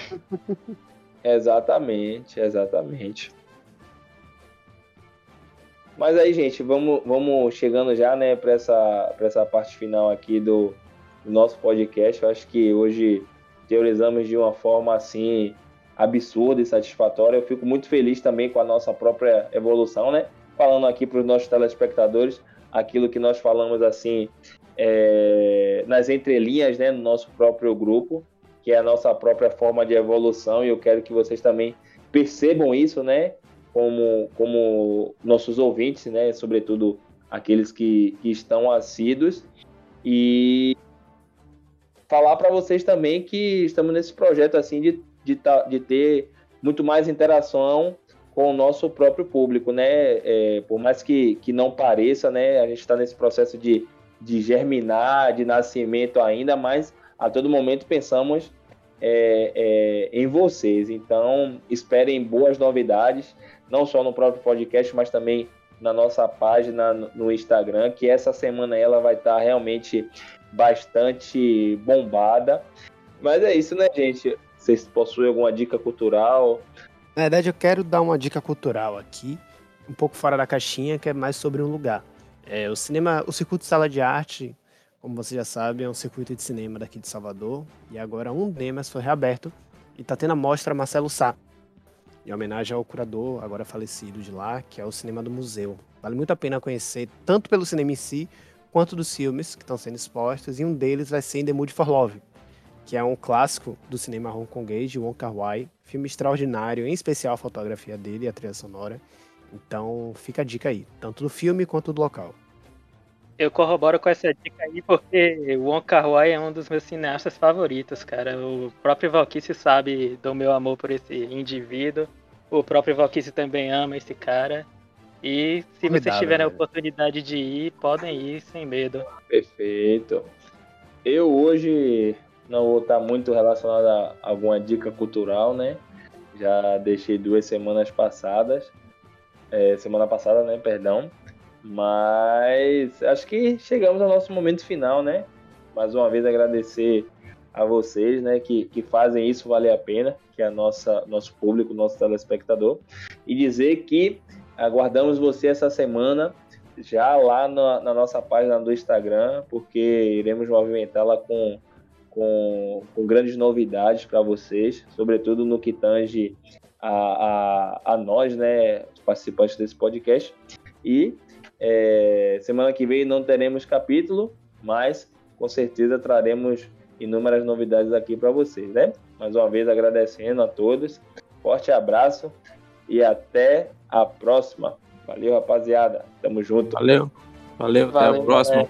Speaker 1: exatamente, exatamente. Mas aí, gente, vamos, vamos chegando já, né, para essa, essa parte final aqui do, do nosso podcast. Eu acho que hoje teorizamos de uma forma assim absurda e satisfatória. Eu fico muito feliz também com a nossa própria evolução, né? Falando aqui para os nossos telespectadores aquilo que nós falamos assim é, nas entrelinhas, né, no nosso próprio grupo, que é a nossa própria forma de evolução. E eu quero que vocês também percebam isso, né? Como, como nossos ouvintes, né? Sobretudo aqueles que, que estão assíduos. E falar para vocês também que estamos nesse projeto assim de, de, de ter muito mais interação com o nosso próprio público, né? É, por mais que, que não pareça, né? A gente está nesse processo de, de germinar, de nascimento ainda, mas a todo momento pensamos é, é, em vocês. Então, esperem boas novidades não só no próprio podcast, mas também na nossa página no Instagram, que essa semana ela vai estar realmente bastante bombada. Mas é isso, né, gente? Vocês possuem alguma dica cultural?
Speaker 3: Na verdade, eu quero dar uma dica cultural aqui, um pouco fora da caixinha, que é mais sobre um lugar. É, o cinema, o circuito Sala de Arte, como você já sabe, é um circuito de cinema daqui de Salvador, e agora um Demas foi reaberto e está tendo a mostra Marcelo Sá, em homenagem ao curador, agora falecido de lá, que é o Cinema do Museu. Vale muito a pena conhecer, tanto pelo cinema em si, quanto dos filmes que estão sendo expostos, e um deles vai ser In The Mood for Love, que é um clássico do cinema hongkonês de Wong Kar-wai, filme extraordinário, em especial a fotografia dele e a trilha sonora. Então fica a dica aí, tanto do filme quanto do local.
Speaker 2: Eu corroboro com essa dica aí porque o Wong Kar Wai é um dos meus cineastas favoritos, cara. O próprio Valkyrie sabe do meu amor por esse indivíduo. O próprio Valkyrie também ama esse cara. E se Cuidado, vocês tiverem a oportunidade de ir, podem ir sem medo.
Speaker 1: Perfeito. Eu hoje não vou estar muito relacionado a alguma dica cultural, né? Já deixei duas semanas passadas. É, semana passada, né? Perdão. Mas acho que chegamos ao nosso momento final, né? Mais uma vez agradecer a vocês, né, que, que fazem isso valer a pena, que é a nossa nosso público, nosso telespectador, e dizer que aguardamos você essa semana já lá na, na nossa página do Instagram, porque iremos movimentá-la com, com, com grandes novidades para vocês, sobretudo no que tange a, a, a nós, né, participantes desse podcast. E é, semana que vem não teremos capítulo, mas com certeza traremos inúmeras novidades aqui para vocês, né? Mais uma vez agradecendo a todos, forte abraço e até a próxima. Valeu, rapaziada. Tamo junto.
Speaker 5: Valeu. Valeu, Valeu até a próxima.